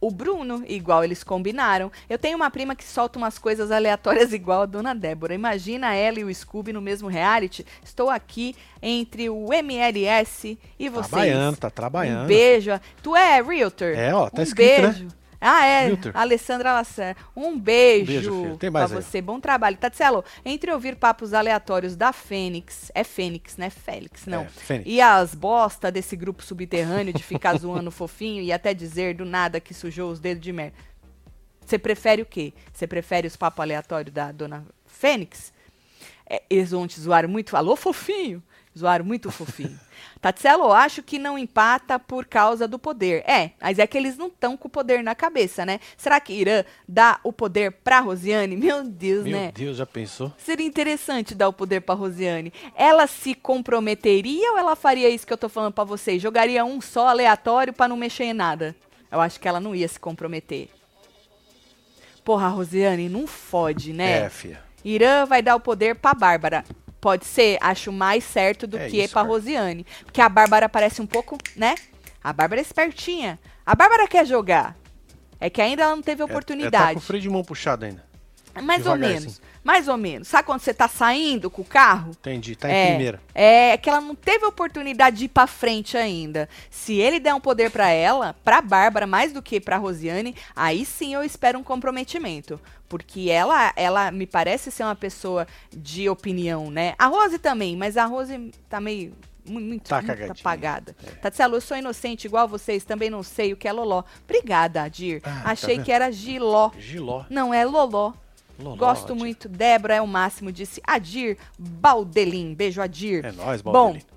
Speaker 1: o Bruno, igual eles combinaram. Eu tenho uma prima que solta umas coisas aleatórias igual a Dona Débora. Imagina ela e o Scooby no mesmo reality. Estou aqui entre o MLS e vocês.
Speaker 2: Trabalhando, tá trabalhando.
Speaker 1: Um beijo. Tu é realtor?
Speaker 2: É, ó, tá
Speaker 1: um
Speaker 2: escrito, né?
Speaker 1: Beijo. Ah, é. Alessandra Lacer. Um beijo,
Speaker 2: beijo, filho. Tem
Speaker 1: pra
Speaker 2: mais aí.
Speaker 1: você. Bom trabalho. Tatselo, entre ouvir papos aleatórios da Fênix, é Fênix, né? Félix, não.
Speaker 2: É, Fênix.
Speaker 1: E as bosta desse grupo subterrâneo de ficar zoando fofinho e até dizer do nada que sujou os dedos de merda. Você prefere o quê? Você prefere os papos aleatórios da dona Fênix? É, eles vão te zoar muito. Alô, fofinho? Zoaram muito fofinho. Tatselo, acho que não empata por causa do poder. É, mas é que eles não estão com o poder na cabeça, né? Será que Irã dá o poder pra Rosiane? Meu Deus,
Speaker 2: Meu
Speaker 1: né?
Speaker 2: Deus, já pensou?
Speaker 1: Seria interessante dar o poder pra Rosiane. Ela se comprometeria ou ela faria isso que eu tô falando pra vocês? Jogaria um só aleatório pra não mexer em nada? Eu acho que ela não ia se comprometer. Porra, Rosiane, não fode, né?
Speaker 2: É, filha.
Speaker 1: Irã vai dar o poder pra Bárbara. Pode ser, acho mais certo do
Speaker 2: É
Speaker 1: que
Speaker 2: isso,
Speaker 1: pra
Speaker 2: cara.
Speaker 1: Rosiane. Porque a Bárbara parece um pouco, né? A Bárbara é espertinha. A Bárbara quer jogar. É que ainda ela não teve
Speaker 2: É, é, tá
Speaker 1: oportunidade.
Speaker 2: com o freio de mão puxado ainda.
Speaker 1: mais ou menos. Mais ou menos. Sabe quando você tá saindo com o carro?
Speaker 2: Entendi, tá em
Speaker 1: é,
Speaker 2: primeira.
Speaker 1: É que ela não teve oportunidade de ir pra frente ainda. Se ele der um poder pra ela, pra Bárbara, mais do que pra Rosiane, aí sim eu espero um comprometimento. Porque ela, ela me parece ser uma pessoa de opinião, né? A Rose também, mas a Rose tá meio. mu- Muito,
Speaker 2: Tá
Speaker 1: muito apagada. Tatselo, eu sou inocente igual vocês, também não sei o que é Loló. Obrigada, Adir.
Speaker 2: Ah, tá
Speaker 1: Achei
Speaker 2: vendo?
Speaker 1: que era Giló.
Speaker 2: Giló.
Speaker 1: Não, é Loló.
Speaker 2: Loló,
Speaker 1: Gosto muito. Débora é o máximo, disse Adir Baldelin. Beijo, Adir.
Speaker 2: É nóis,
Speaker 1: Bom,
Speaker 2: Baldelino.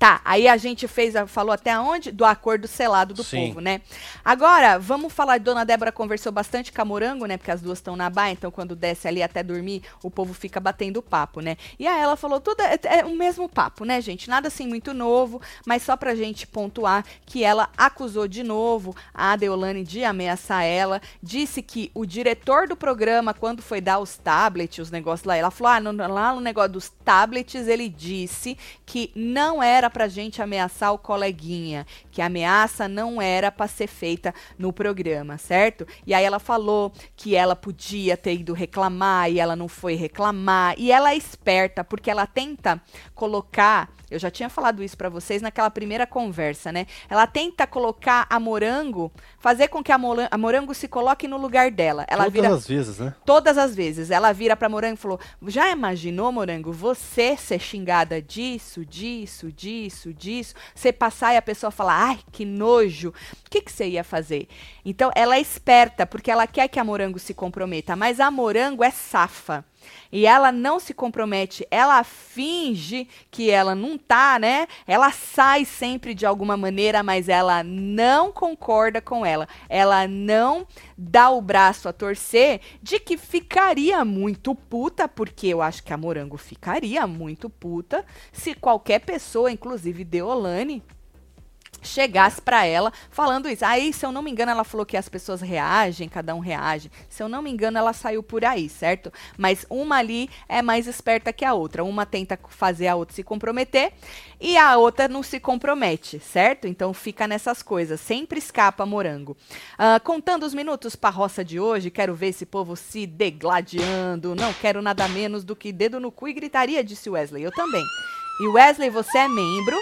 Speaker 1: Tá, aí a gente fez, falou até onde? Do acordo selado do
Speaker 2: Sim.
Speaker 1: povo, né? Agora, vamos falar, Dona Débora conversou bastante com a Morango, né? Porque as duas estão na baia, então quando desce ali até dormir, o povo fica batendo papo, né? E aí ela falou, tudo é, é o mesmo papo, né, gente? Nada assim muito novo, mas só pra gente pontuar que ela acusou de novo a Deolane de ameaçar ela, disse que o diretor do programa, quando foi dar os tablets, os negócios lá, ela falou, ah, no- lá no negócio dos tablets, ele disse que não era pra gente ameaçar o coleguinha, que a ameaça não era pra ser feita no programa, certo? E aí ela falou que ela podia ter ido reclamar e ela não foi reclamar. E ela é esperta porque ela tenta colocar, eu já tinha falado isso pra vocês naquela primeira conversa, né? Ela tenta colocar a Morango, fazer com que a, Molan- a Morango se coloque no lugar dela. Ela
Speaker 2: Todas
Speaker 1: vira
Speaker 2: as vezes, né?
Speaker 1: Todas as vezes. Ela vira pra Morango e falou: Já imaginou, Morango, você ser xingada disso, disso, disso, disso? Você passar e a pessoa falar: Ai, que nojo. O que, que você ia fazer? Então, ela é esperta, porque ela quer que a Morango se comprometa. Mas a Morango é safa. E ela não se compromete, ela finge que ela não tá, né? Ela sai sempre de alguma maneira, mas ela não concorda com ela. Ela não dá o braço a torcer de que ficaria muito puta, porque eu acho que a Morango ficaria muito puta se qualquer pessoa, inclusive Deolane, chegasse para ela falando isso. Aí, se eu não me engano, ela falou que as pessoas reagem, cada um reage. Se eu não me engano, ela saiu por aí, certo? Mas uma ali é mais esperta que a outra. Uma tenta fazer a outra se comprometer e a outra não se compromete, certo? Então fica nessas coisas. Sempre escapa morango. Uh, contando os minutos para roça de hoje, quero ver esse povo se degladiando. Não quero nada menos do que dedo no cu e gritaria, disse Wesley. Eu também. E Wesley, você é membro.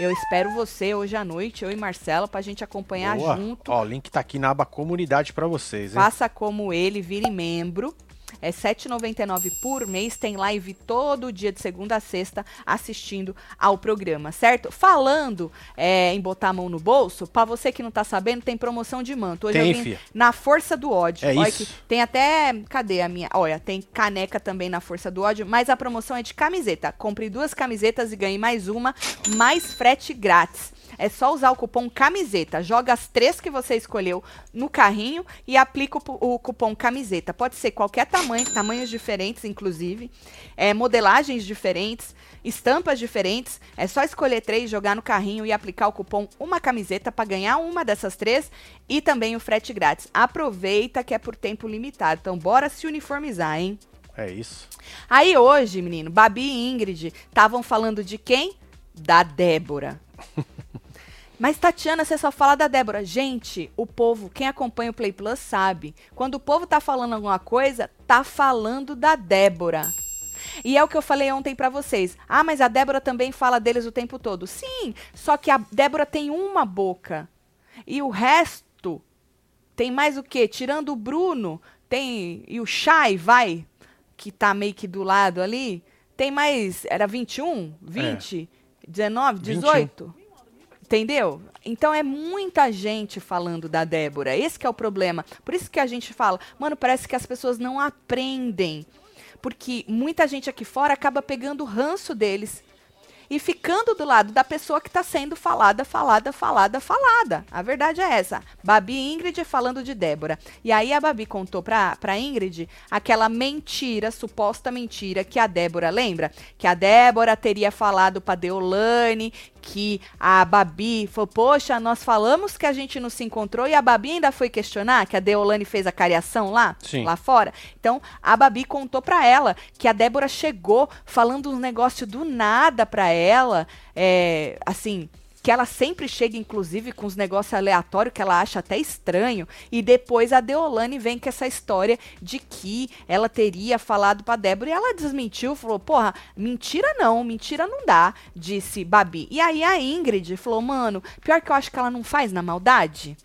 Speaker 1: Eu espero você hoje à noite, eu e Marcelo, pra gente acompanhar
Speaker 2: Boa.
Speaker 1: junto.
Speaker 2: Ó, o link tá aqui na aba comunidade para vocês, hein?
Speaker 1: Faça como ele, vire membro. É R$ 7,99 por mês. Tem live todo dia de segunda a sexta assistindo ao programa, certo? Falando é, em botar a mão no bolso, para você que não tá sabendo, tem promoção de manto. Hoje
Speaker 2: Tem,
Speaker 1: eu vim na Força do Ódio.
Speaker 2: É
Speaker 1: Olha
Speaker 2: isso.
Speaker 1: que tem até. Cadê a minha? Olha, tem caneca também na Força do Ódio, mas a promoção é de camiseta. Compre duas camisetas e ganhe mais uma, mais frete grátis. É só usar o cupom camiseta. Joga as três que você escolheu no carrinho e aplica o, o cupom camiseta. Pode ser qualquer tamanho, tamanhos diferentes, inclusive, é, modelagens diferentes, estampas diferentes. É só escolher três, jogar no carrinho e aplicar o cupom uma camiseta para ganhar uma dessas três e também o frete grátis. Aproveita que é por tempo limitado. Então, bora se uniformizar, hein?
Speaker 2: É isso.
Speaker 1: Aí hoje, menino, Babi e Ingrid estavam falando de quem? Da Débora. Mas, Tatiana, você só fala da Débora. Gente, o povo, quem acompanha o Play Plus sabe. Quando o povo tá falando alguma coisa, tá falando da Débora. E é o que eu falei ontem pra vocês. Ah, mas a Débora também fala deles o tempo todo. Sim, só que a Débora tem uma boca. E o resto tem mais o quê? Tirando o Bruno, tem. E o Chay, vai, que tá meio que do lado ali. Tem mais. Era 21? 20? 19? 18? Entendeu? Então é muita gente falando da Débora. Esse é o problema. Por isso que a gente fala, mano, parece que as pessoas não aprendem. Porque muita gente aqui fora acaba pegando o ranço deles e ficando do lado da pessoa que está sendo falada, falada, falada, falada. A verdade é essa. Babi e Ingrid falando de Débora. E aí a Babi contou pra, pra Ingrid aquela mentira, suposta mentira, que a Débora lembra? Que a Débora teria falado pra Deolane que a Babi falou, poxa, nós falamos que a gente não se encontrou e a Babi ainda foi questionar que a Deolane fez a cariação lá,
Speaker 2: Sim.
Speaker 1: lá fora. Então, a Babi contou pra ela que a Débora chegou falando um negócio do nada pra ela, é, assim, que ela sempre chega, inclusive, com uns negócios aleatórios que ela acha até estranho, e depois a Deolane vem com essa história de que ela teria falado pra Débora, e ela desmentiu, falou, porra, mentira não, mentira não dá, disse Babi. E aí a Ingrid falou, mano, pior que eu acho que ela não faz na maldade.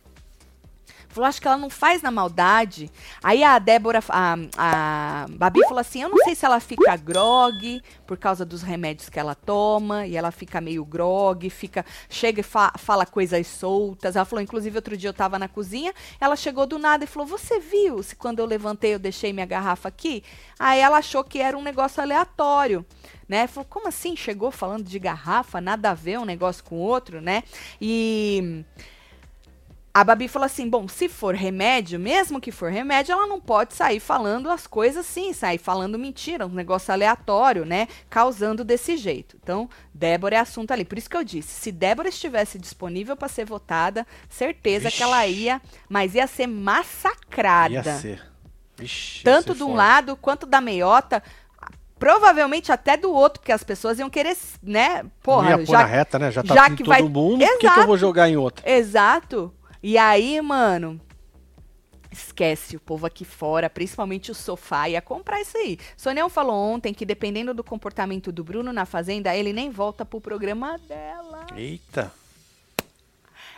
Speaker 1: Falou, acho que ela não faz na maldade. Aí a Débora, a, a Babi falou assim: eu não sei se ela fica grog por causa dos remédios que ela toma, e ela fica meio grog, fica, chega e fa- fala coisas soltas. Ela falou, inclusive, outro dia eu tava na cozinha, ela chegou do nada e falou: Você viu se quando eu levantei eu deixei minha garrafa aqui? Aí ela achou que era um negócio aleatório. Né? Falou, como assim? Chegou falando de garrafa, nada a ver um negócio com o outro, né? E a Babi falou assim: bom, se for remédio, mesmo que for remédio, ela não pode sair falando as coisas assim, sair falando mentira, um negócio aleatório, né? Causando desse jeito. Então, Débora é assunto ali. Por isso que eu disse: se Débora estivesse disponível para ser votada, certeza que ela ia, mas ia ser massacrada.
Speaker 2: Ia ser. Vixe, ia
Speaker 1: Tanto de um
Speaker 2: foda.
Speaker 1: lado quanto da meiota. Provavelmente até do outro, porque as pessoas iam querer, né? Porra,
Speaker 2: Não ia pôr
Speaker 1: já
Speaker 2: na reta, né? Já tá
Speaker 1: já que
Speaker 2: todo
Speaker 1: vai-
Speaker 2: mundo, por que, que eu vou jogar em outra?
Speaker 1: Exato. E aí, mano, esquece o povo aqui fora, principalmente o sofá, ia comprar isso aí. Sonião falou ontem que dependendo do comportamento do Bruno na fazenda, ele nem volta pro programa dela.
Speaker 2: Eita.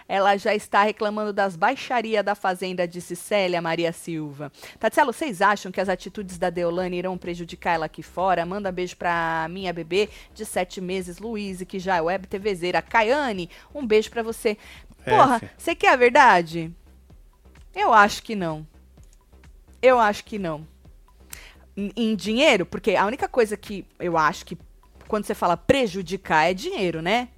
Speaker 1: Ela já está reclamando das baixarias da fazenda, disse Célia Maria Silva. Tatielo, vocês acham que as atitudes da Deolane irão prejudicar ela aqui fora? Manda beijo pra minha bebê de sete meses, Luíse, que já é web TVzeira. Caiane, um beijo pra você.
Speaker 2: É,
Speaker 1: Porra, você quer a verdade? Eu acho que não. Eu acho que não. Em, em dinheiro, porque a única coisa que eu acho que quando você fala prejudicar é dinheiro, né?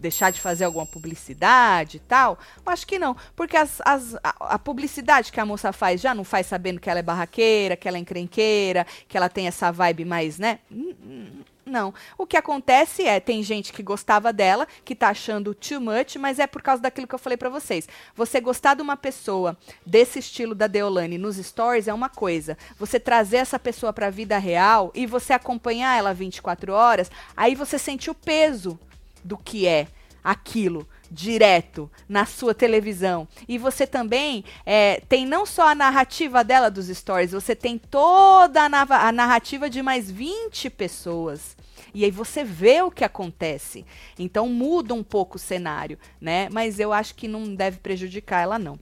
Speaker 1: deixar de fazer alguma publicidade e tal? Eu acho que não. Porque as, as- a, a publicidade que a moça faz já não faz sabendo que ela é barraqueira, que ela é encrenqueira, que ela tem essa vibe mais, né? Não. O que acontece é, tem gente que gostava dela, que tá achando too much, mas é por causa daquilo que eu falei para vocês. Você gostar de uma pessoa desse estilo da Deolane nos stories é uma coisa. Você trazer essa pessoa para a vida real e você acompanhar ela 24 horas, aí você sente o peso do que é aquilo direto na sua televisão. E você também é, tem não só a narrativa dela dos stories, você tem toda a, narrativa de mais 20 pessoas. E aí você vê o que acontece. Então muda um pouco o cenário, né? Mas eu acho que não deve prejudicar ela, não.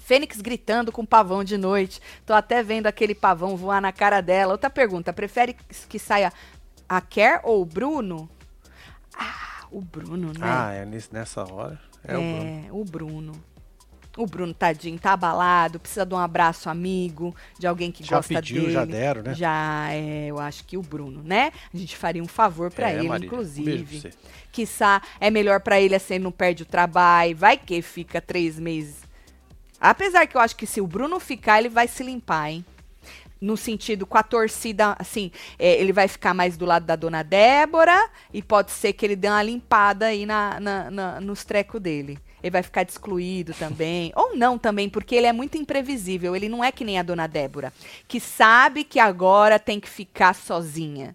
Speaker 1: Fênix gritando com pavão de noite. Tô até vendo aquele pavão voar na cara dela. Outra pergunta: prefere que saia a Ker ou o Bruno? Ah, o Bruno, né?
Speaker 2: Ah, é nessa hora. É, é o Bruno.
Speaker 1: O Bruno. O Bruno, tadinho, tá abalado, precisa de um abraço amigo, de alguém que já gosta
Speaker 2: pediu,
Speaker 1: dele.
Speaker 2: Já deram, né?
Speaker 1: Já, é, eu acho que o Bruno, né? A gente faria um favor para é, ele, Marília, inclusive. Um Quiçá é melhor para ele assim, não perde o trabalho, vai que fica três meses. Apesar que eu acho que se o Bruno ficar, ele vai se limpar, hein? No sentido com a torcida, assim, é, ele vai ficar mais do lado da dona Débora e pode ser que ele dê uma limpada aí na, na, na nos trecos dele. Ele vai ficar excluído também. Ou não também, porque ele é muito imprevisível. Ele não é que nem a dona Débora, que sabe que agora tem que ficar sozinha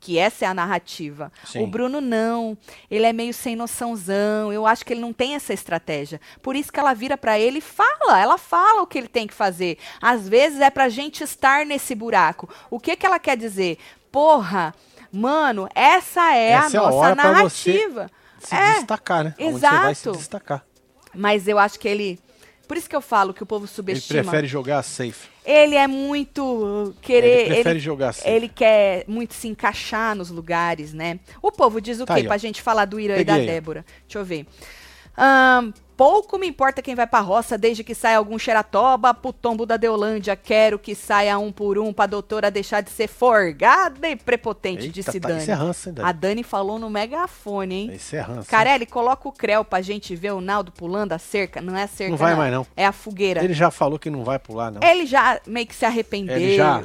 Speaker 1: que essa é a narrativa. Sim. O Bruno não, ele é meio sem noçãozão. Eu acho que ele não tem essa estratégia. Por isso que ela vira para ele e fala, ela fala o que ele tem que fazer. Às vezes é pra gente estar nesse buraco. O que que ela quer dizer? Porra, mano, essa é
Speaker 2: essa
Speaker 1: a
Speaker 2: é
Speaker 1: nossa
Speaker 2: a
Speaker 1: narrativa.
Speaker 2: se é, destacar, né?
Speaker 1: Exato. Onde você vai
Speaker 2: se destacar.
Speaker 1: Mas eu acho que ele por isso que eu falo que o povo subestima.
Speaker 2: Ele prefere jogar safe.
Speaker 1: Ele é muito querer.
Speaker 2: Ele prefere
Speaker 1: ele,
Speaker 2: jogar safe.
Speaker 1: Ele quer muito se encaixar nos lugares, né? O povo diz o tá quê? Aí, pra gente falar do Irã Peguei. e da Débora. Deixa eu ver. Um, Pouco me importa quem vai pra roça, desde que saia algum xeratoba pro tombo da Deolândia. Quero que saia um por um pra doutora deixar de ser forgada e prepotente, Eita, disse tá, Dani.
Speaker 2: Isso é ranço, hein, Dani?
Speaker 1: A Dani falou no megafone, hein?
Speaker 2: Isso é ranço.
Speaker 1: Carelli, coloca o Creu pra gente ver o Naldo pulando a cerca. Não é a cerca,
Speaker 2: Não vai não. mais, não.
Speaker 1: É a fogueira.
Speaker 2: Ele já falou que não vai pular, não.
Speaker 1: Ele já meio que se arrependeu.
Speaker 2: Ele já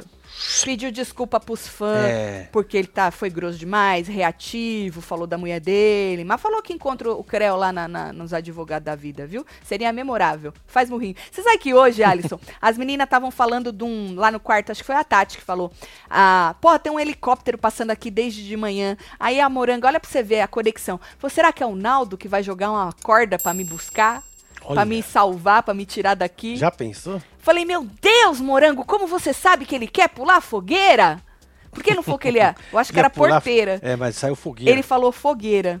Speaker 1: Pediu desculpa pros fãs,
Speaker 2: é.
Speaker 1: porque ele tá, foi grosso demais, reativo, falou da mulher dele, mas falou que encontra o Creu lá na, na, nos advogados da vida, viu? Seria memorável. Faz murrinho. Você sabe que hoje, Alisson, as meninas estavam falando de um. Lá no quarto, acho que foi a Tati que falou. Ah, porra, tem um helicóptero passando aqui desde de manhã. Aí a Moranga, olha pra você ver a conexão. Falou, será que é o Naldo que vai jogar uma corda para me buscar? Para me salvar, para me tirar daqui.
Speaker 2: Já pensou?
Speaker 1: Falei, meu Deus, Morango, como você sabe que ele quer pular fogueira? Por que não foi que ele é? Eu acho que era pular... porteira.
Speaker 2: É, mas saiu fogueira.
Speaker 1: Ele falou fogueira.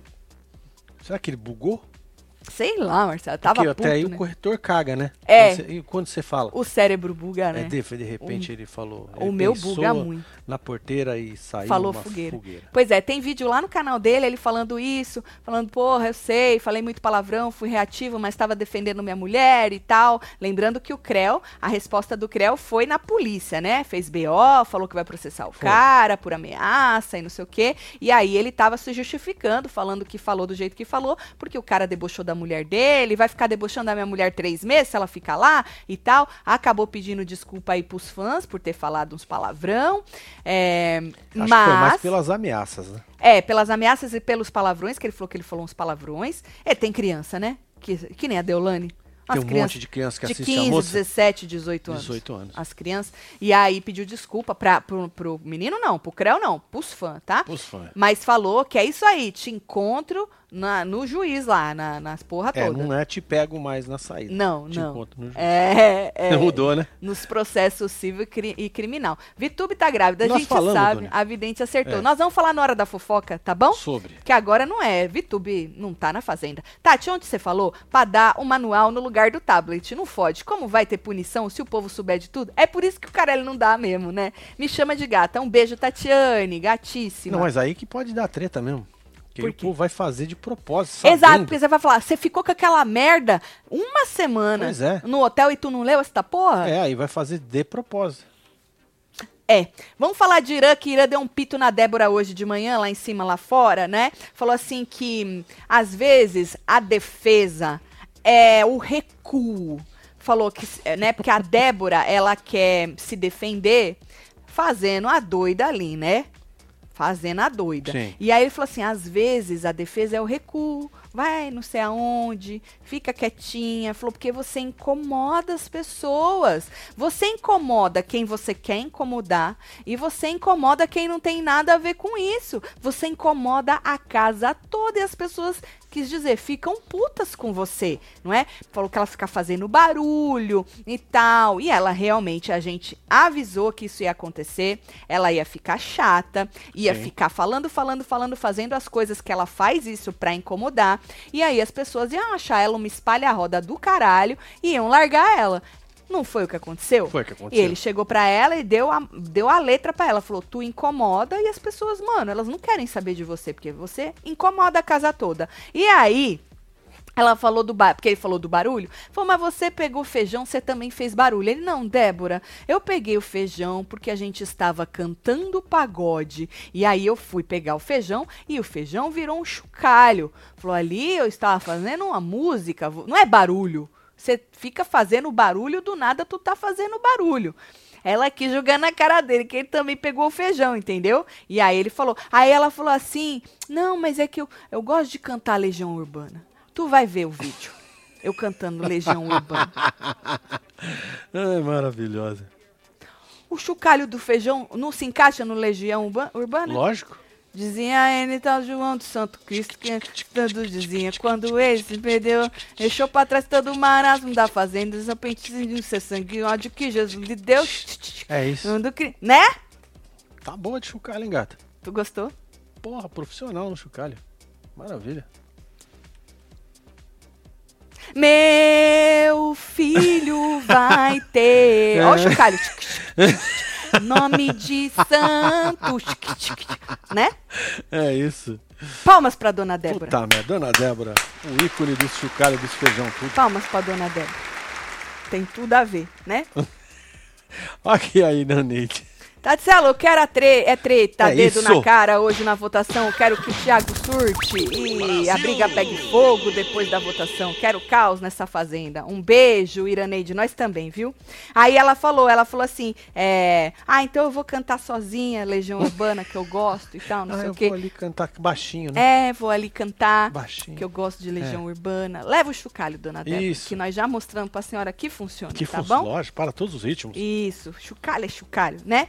Speaker 2: Será que ele bugou?
Speaker 1: Sei lá, Marcelo. Tava Porque
Speaker 2: puto, até aí né? o corretor caga, né?
Speaker 1: É.
Speaker 2: Quando você, e quando você fala?
Speaker 1: O cérebro buga, né?
Speaker 2: É, de, de repente o, ele falou. Ele
Speaker 1: o meu buga muito.
Speaker 2: Na porteira e saiu
Speaker 1: falou
Speaker 2: uma
Speaker 1: fogueira.
Speaker 2: fogueira.
Speaker 1: Pois é, tem vídeo lá no canal dele, ele falando isso, falando, porra, eu sei, falei muito palavrão, fui reativo, mas estava defendendo minha mulher e tal. Lembrando que o Creu, a resposta do Creu foi na polícia, né? Fez BO, falou que vai processar o foi. cara por ameaça e não sei o quê. E aí ele tava se justificando, falando que falou do jeito que falou, porque o cara debochou da mulher dele, vai ficar debochando da minha mulher três meses se ela ficar lá e tal. Acabou pedindo desculpa aí pros fãs por ter falado uns palavrão. É,
Speaker 2: Acho
Speaker 1: mas...
Speaker 2: que foi mais pelas ameaças, né?
Speaker 1: É, pelas ameaças e pelos palavrões, que ele falou que ele falou uns palavrões. É, tem criança, né? Que, que nem a Deolane.
Speaker 2: Tem um monte de crianças que
Speaker 1: de
Speaker 2: assistem
Speaker 1: 15,
Speaker 2: a moça.
Speaker 1: 17, 18 anos.
Speaker 2: 18 anos.
Speaker 1: As crianças. E aí pediu desculpa pra, pro, pro menino, não, pro Creu, não, pros fãs, tá?
Speaker 2: Pros fãs.
Speaker 1: Mas falou que é isso aí, te encontro na, no juiz lá, na, nas porra
Speaker 2: é,
Speaker 1: toda.
Speaker 2: não é te pego mais na saída.
Speaker 1: Não,
Speaker 2: te
Speaker 1: não.
Speaker 2: Encontro no juiz.
Speaker 1: É, é,
Speaker 2: Mudou, né?
Speaker 1: Nos processos civil e, cri criminal. Vitube tá grávida, a gente
Speaker 2: falamos,
Speaker 1: sabe,
Speaker 2: Dona.
Speaker 1: a vidente acertou.
Speaker 2: É.
Speaker 1: Nós vamos falar na hora da fofoca, tá bom?
Speaker 2: Sobre.
Speaker 1: Que agora não é. Vitube não tá na fazenda. Tati, onde você falou? Pra dar o manual no lugar do tablet. Não fode. Como vai ter punição se o povo souber de tudo? É por isso que o Carelli não dá mesmo, né? Me chama de gata. Um beijo, Tatiane. Gatíssima.
Speaker 2: Não, mas aí que pode dar treta mesmo. Que
Speaker 1: Por
Speaker 2: o povo vai fazer de propósito. Sabendo.
Speaker 1: Exato, porque você vai falar, você ficou com aquela merda uma semana
Speaker 2: é.
Speaker 1: no hotel e tu não leu essa porra?
Speaker 2: É, aí vai fazer de propósito.
Speaker 1: É. Vamos falar de Irã, que Irã deu um pito na Débora hoje de manhã, lá em cima, lá fora, né? Falou assim que, às vezes, a defesa é o recuo. Falou que, né, porque a Débora, ela quer se defender fazendo a doida ali, né? Fazendo a doida.
Speaker 2: Sim.
Speaker 1: E aí ele falou assim: às vezes a defesa é o recuo, vai não sei aonde, fica quietinha. Falou, porque você incomoda as pessoas. Você incomoda quem você quer incomodar e você incomoda quem não tem nada a ver com isso. Você incomoda a casa toda e as pessoas quis dizer, ficam putas com você, não é? Falou que ela fica fazendo barulho e tal. E ela realmente, a gente avisou que isso ia acontecer. Ela ia ficar chata, ia
Speaker 2: Sim.
Speaker 1: ficar falando, falando, falando, fazendo as coisas que ela faz isso pra incomodar. E aí as pessoas iam achar ela uma espalha-roda do caralho e iam largar ela. Não foi o que aconteceu?
Speaker 2: Foi o que
Speaker 1: E
Speaker 2: aconteceu.
Speaker 1: ele chegou pra ela e deu a, deu a letra pra ela. Falou, tu incomoda. E as pessoas, mano, elas não querem saber de você, porque você incomoda a casa toda. E aí, ela falou do barulho, porque ele falou do barulho. Falou, mas você pegou feijão, você também fez barulho. Ele, não, Débora, eu peguei o feijão porque a gente estava cantando pagode. E aí eu fui pegar o feijão e o feijão virou um chocalho. Falou, ali eu estava fazendo uma música, não é barulho. Você fica fazendo barulho, do nada tu tá fazendo barulho. Ela aqui jogando na cara dele, que ele também pegou o feijão, entendeu? E aí ele falou. Aí ela falou assim: Não, mas é que eu, eu gosto de cantar Legião Urbana. Tu vai ver o vídeo. Eu cantando Legião Urbana.
Speaker 2: Ai, maravilhosa.
Speaker 1: O chocalho do feijão não se encaixa no Legião Urba- Urbana?
Speaker 2: Lógico.
Speaker 1: Dizia a N tal João do Santo Cristo, que tanto dizia, quando ele se perdeu, deixou pra trás todo o marasmo da fazenda, os apêndices de ser sangue, ódio que Jesus lhe deu.
Speaker 2: É isso.
Speaker 1: Né?
Speaker 2: Tá boa de chocalho, hein, gata?
Speaker 1: Tu gostou?
Speaker 2: Porra, profissional no chocalho. Maravilha.
Speaker 1: Meu filho vai ter. Ó, o chocalho. Nome de santo. Né?
Speaker 2: É isso.
Speaker 1: Palmas pra dona Débora.
Speaker 2: Puta merda, dona Débora, o ícone do chocalho dos feijão tudo.
Speaker 1: Palmas pra dona Débora. Tem tudo a ver, né?
Speaker 2: Aqui aí, Nanete.
Speaker 1: Tatielo, eu quero a tre é treta,
Speaker 2: É
Speaker 1: dedo
Speaker 2: isso.
Speaker 1: na cara hoje na votação. Eu quero que o Thiago surte e a briga pegue fogo depois da votação. Quero caos nessa fazenda. Um beijo, Iraneide, nós também, viu? Aí ela falou, ela falou assim, é, ah, então eu vou cantar sozinha, Legião Urbana, que eu gosto e tal, não
Speaker 2: Ah,
Speaker 1: sei
Speaker 2: eu
Speaker 1: o quê.
Speaker 2: vou ali cantar baixinho, né?
Speaker 1: É, vou ali cantar.
Speaker 2: Baixinho.
Speaker 1: Que eu gosto de Legião Urbana. Leva o chocalho, dona Débora.
Speaker 2: Isso.
Speaker 1: Que nós já mostramos pra senhora que funciona,
Speaker 2: Que
Speaker 1: tá
Speaker 2: fosse,
Speaker 1: bom?
Speaker 2: lógico, para todos os ritmos.
Speaker 1: Isso, chocalho é chocalho, né?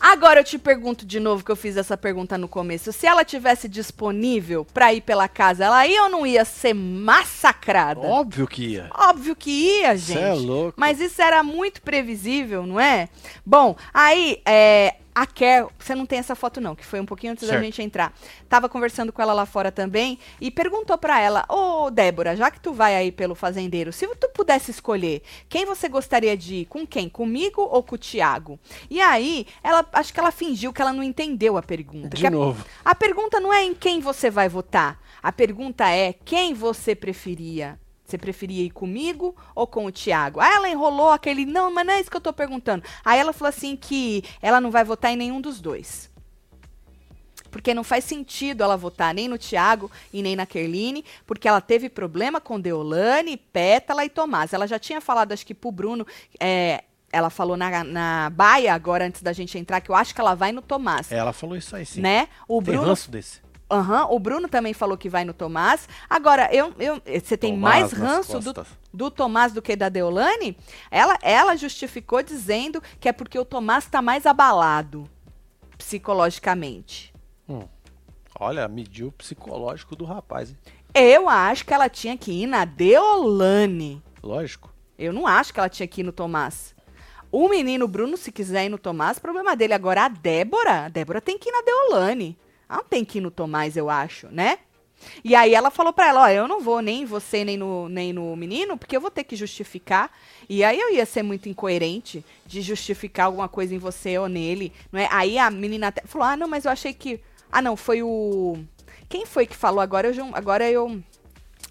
Speaker 1: Agora eu te pergunto de novo que eu fiz essa pergunta no começo. Se ela tivesse disponível pra ir pela casa, ela ia ou não ia ser massacrada?
Speaker 2: Óbvio que ia.
Speaker 1: Óbvio que ia,
Speaker 2: Cê
Speaker 1: gente.
Speaker 2: é louco.
Speaker 1: Mas isso era muito previsível, não é? Bom, aí, é, a Ker, você não tem essa foto não, que foi um pouquinho antes da
Speaker 2: Certo.
Speaker 1: gente entrar. Tava conversando com ela lá fora também e perguntou pra ela, ô Débora, já que tu vai aí pelo fazendeiro, se tu pudesse escolher, quem você gostaria de ir? Com quem? Comigo ou com o Tiago? E aí, ela, acho que ela fingiu que ela não entendeu a pergunta.
Speaker 2: De
Speaker 1: Que a-
Speaker 2: novo.
Speaker 1: a pergunta não é em quem você vai votar. A pergunta é quem você preferia. Você preferia ir comigo ou com o Tiago? Aí ela enrolou aquele, não, mas não é isso que eu tô perguntando. Aí ela falou assim que ela não vai votar em nenhum dos dois. Porque não faz sentido ela votar nem no Tiago e nem na Kerline, porque ela teve problema com Deolane, Pétala e Tomás. Ela já tinha falado, acho que pro Bruno, é, ela falou na, na baia agora, antes da gente entrar, que eu acho que ela vai no Tomás.
Speaker 2: Ela falou isso aí sim.
Speaker 1: Né? O
Speaker 2: Tem
Speaker 1: Bruno
Speaker 2: ranço desse.
Speaker 1: Aham, o Bruno também falou que vai no Tomás. Agora, eu, eu, você tem
Speaker 2: Tomás
Speaker 1: mais ranço do, do Tomás do que da Deolane? Ela, ela justificou dizendo que é porque o Tomás tá mais abalado psicologicamente.
Speaker 2: Olha, mediu o psicológico do rapaz, hein?
Speaker 1: Eu acho que ela tinha que ir na Deolane.
Speaker 2: Lógico.
Speaker 1: Eu não acho que ela tinha que ir no Tomás. O menino Bruno, se quiser ir no Tomás, problema dele. Agora, a Débora, a Débora tem que ir na Deolane. Ela não tem que ir no Tomás, eu acho, né? E aí ela falou pra ela, ó, eu não vou nem em você, nem no, nem no menino, porque eu vou ter que justificar. E aí eu ia ser muito incoerente de justificar alguma coisa em você ou nele, não é? Aí a menina até falou, ah, não, mas eu achei que... Ah, não, foi o... Quem foi que falou agora? Eu, agora eu...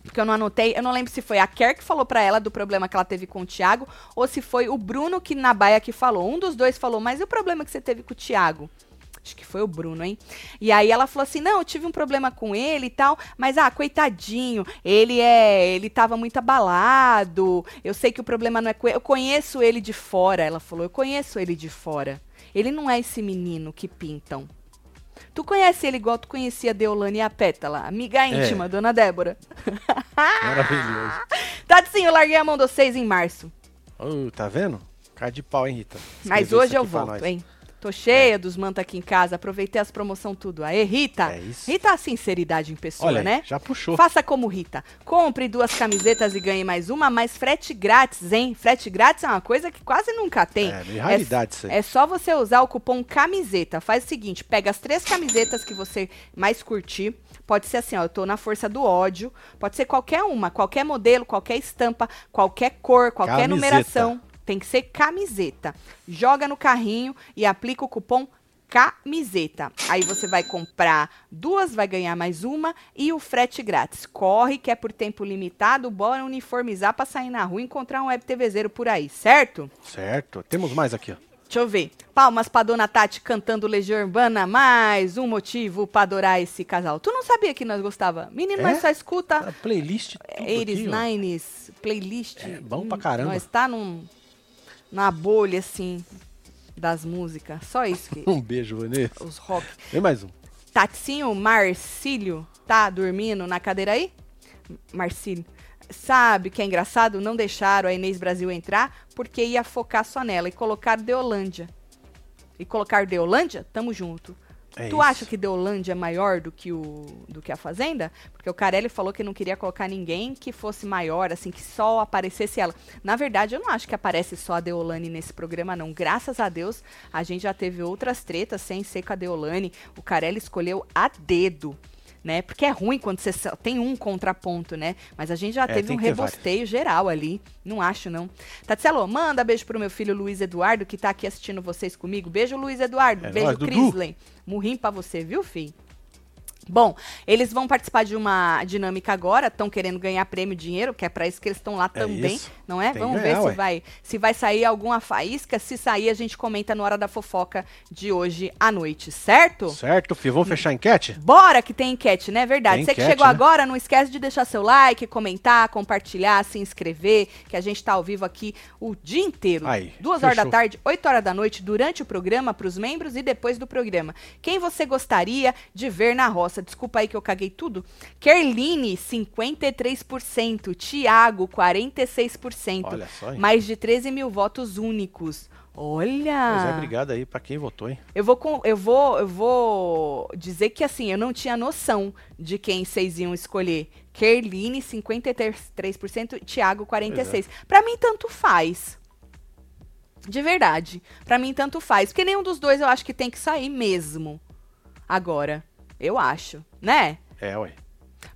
Speaker 1: Porque eu não anotei, eu não lembro se foi a Kerr que falou pra ela do problema que ela teve com o Thiago, ou se foi o Bruno que na baia que falou. Um dos dois falou, mas e o problema que você teve com o Thiago? Acho que foi o Bruno, hein? E aí ela falou assim: "Não, eu tive um problema com ele e tal, mas ah, coitadinho, ele é, ele tava muito abalado. Eu sei que o problema não é com ele, eu conheço ele de fora". Ela falou: "Eu conheço ele de fora". Ele não é esse menino que pintam. Tu conhece ele igual tu conhecia a Deolane e a Pétala, amiga íntima, dona Débora.
Speaker 2: Maravilhoso.
Speaker 1: Sim, eu larguei a mão de vocês em março.
Speaker 2: Ô, tá vendo? Cara de pau, hein, Rita?
Speaker 1: Mas hoje eu volto, hein? Tô cheia dos manta aqui em casa, aproveitei as promoções tudo. Aê, Rita!
Speaker 2: É isso.
Speaker 1: Rita, a sinceridade em pessoa,
Speaker 2: Olha, aí,
Speaker 1: né?
Speaker 2: já puxou.
Speaker 1: Faça como Rita. Compre duas camisetas e ganhe mais uma, mas frete grátis, hein? Frete grátis é uma coisa que quase nunca tem.
Speaker 2: É, meio raridade isso aí.
Speaker 1: É só você usar o cupom camiseta. Faz o seguinte, pega as três camisetas que você mais curtir. Pode ser assim, ó, eu tô na força do ódio. Pode ser qualquer uma, qualquer modelo, qualquer estampa, qualquer cor, qualquer
Speaker 2: Camiseta.
Speaker 1: numeração. Tem que ser camiseta. Joga no carrinho e aplica o cupom camiseta. Aí você vai comprar duas, vai ganhar mais uma e o frete grátis. Corre que é por tempo limitado, bora uniformizar pra sair na rua e encontrar um web TVzeiro por aí, certo?
Speaker 2: Certo. Temos mais aqui, ó.
Speaker 1: Deixa eu ver. Palmas pra Dona Tati cantando Legião Urbana. Mais um motivo pra adorar esse casal. Tu não sabia que nós gostava? Menino,
Speaker 2: É?
Speaker 1: nós só escuta
Speaker 2: A playlist tudo
Speaker 1: 80s,
Speaker 2: aqui, ó.
Speaker 1: 90s, playlist.
Speaker 2: É, bom pra caramba.
Speaker 1: Nós tá num, na bolha, assim, das músicas. Só isso que...
Speaker 2: Um beijo, Vanessa.
Speaker 1: os rock.
Speaker 2: Vem mais um.
Speaker 1: Tatinho Marcílio tá dormindo na cadeira aí? Marcílio. Sabe que é engraçado? Não deixaram a Inês Brasil entrar porque ia focar só nela e colocar Deolândia. E colocar Deolândia? Tamo junto.
Speaker 2: É
Speaker 1: tu
Speaker 2: isso.
Speaker 1: acha que Deolândia é maior do que, o, do que a Fazenda? Porque o Carelli falou que não queria colocar ninguém que fosse maior, assim, que só aparecesse ela. Na verdade, eu não acho que aparece só a Deolane nesse programa, não. Graças a Deus, a gente já teve outras tretas sem ser com a Deolane. O Carelli escolheu a dedo. Né? Porque é ruim quando você só tem um contraponto, né? Mas a gente já
Speaker 2: É,
Speaker 1: teve um rebosteio geral ali. Não acho, não. Tatselo, manda beijo pro meu filho Luiz Eduardo, que tá aqui assistindo vocês comigo. Beijo, Luiz Eduardo.
Speaker 2: É
Speaker 1: beijo,
Speaker 2: nóis, Dudu.
Speaker 1: Crisley. Murrim pra você, viu, fi? Bom, eles vão participar de uma dinâmica agora, estão querendo ganhar prêmio dinheiro, que é pra isso que eles estão lá
Speaker 2: É
Speaker 1: também,
Speaker 2: isso.
Speaker 1: não é?
Speaker 2: Tem
Speaker 1: Vamos
Speaker 2: que
Speaker 1: ver
Speaker 2: ganhar,
Speaker 1: se vai, se vai sair alguma faísca. Se sair, a gente comenta na hora da fofoca de hoje à noite, certo?
Speaker 2: Certo, filho. Vamos fechar a enquete?
Speaker 1: Bora que tem enquete, né? Verdade.
Speaker 2: Tem
Speaker 1: Você que
Speaker 2: enquete,
Speaker 1: chegou
Speaker 2: né?
Speaker 1: agora, não esquece de deixar seu like, comentar, compartilhar, se inscrever, que a gente tá ao vivo aqui o dia inteiro.
Speaker 2: Aí,
Speaker 1: Duas horas da
Speaker 2: fechou.
Speaker 1: tarde, 8 horas da noite, durante o programa, pros membros e depois do programa. Quem você gostaria de ver na roça? Desculpa aí que eu caguei tudo. Kerline, 53%. Tiago, 46%.
Speaker 2: Olha só, hein?
Speaker 1: Mais de 13 mil votos únicos. Olha!
Speaker 2: Pois é, obrigado aí pra quem votou, hein?
Speaker 1: Eu vou, com- eu vou, eu vou dizer que assim, eu não tinha noção de quem vocês iam escolher. Kerline, 53%, e Thiago, 46%. Pra mim, tanto faz. De verdade. Pra mim, tanto faz. Porque nenhum dos dois eu acho que tem que sair mesmo. Agora. Eu acho. Né?
Speaker 2: É, ué.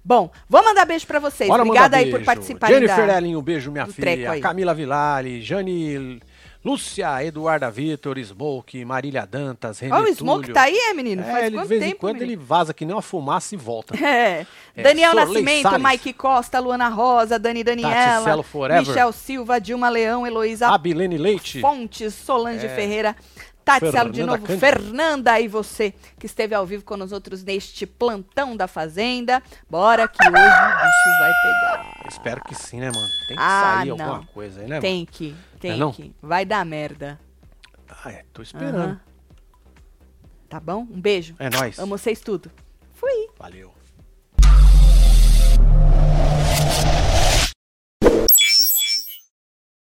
Speaker 1: Bom, vou mandar beijo pra vocês.
Speaker 2: Bora
Speaker 1: Obrigada aí por participarem
Speaker 2: Jennifer
Speaker 1: da...
Speaker 2: Elinho, um beijo, minha filha. Camila Vilari, Jane, Lúcia, Eduarda Vitor, Smoke, Marília Dantas, René
Speaker 1: Ó, o Smoke tá aí, é, menino?
Speaker 2: É,
Speaker 1: Faz
Speaker 2: ele de vez em
Speaker 1: tempo,
Speaker 2: quando
Speaker 1: menino?
Speaker 2: ele vaza que nem uma fumaça e volta.
Speaker 1: É.
Speaker 2: É,
Speaker 1: Daniel Nascimento,
Speaker 2: Salles.
Speaker 1: Mike Costa, Luana Rosa, Dani Daniela. Michel Silva, Dilma Leão, Heloísa
Speaker 2: Abilene Leite.
Speaker 1: Fontes, Solange
Speaker 2: É.
Speaker 1: Ferreira, Tatielo de novo,
Speaker 2: Cândido.
Speaker 1: Fernanda e você que esteve ao vivo com nós outros neste plantão da Fazenda. Bora que hoje o bicho vai pegar.
Speaker 2: Espero que sim, né, mano? Tem que
Speaker 1: ah,
Speaker 2: sair
Speaker 1: não.
Speaker 2: alguma coisa aí, né,
Speaker 1: Tem mano? que, tem
Speaker 2: não é
Speaker 1: que. Não? Vai dar merda.
Speaker 2: Ah, é, tô esperando.
Speaker 1: Tá bom? Um beijo.
Speaker 2: É nóis.
Speaker 1: Amo vocês tudo. Fui.
Speaker 2: Valeu.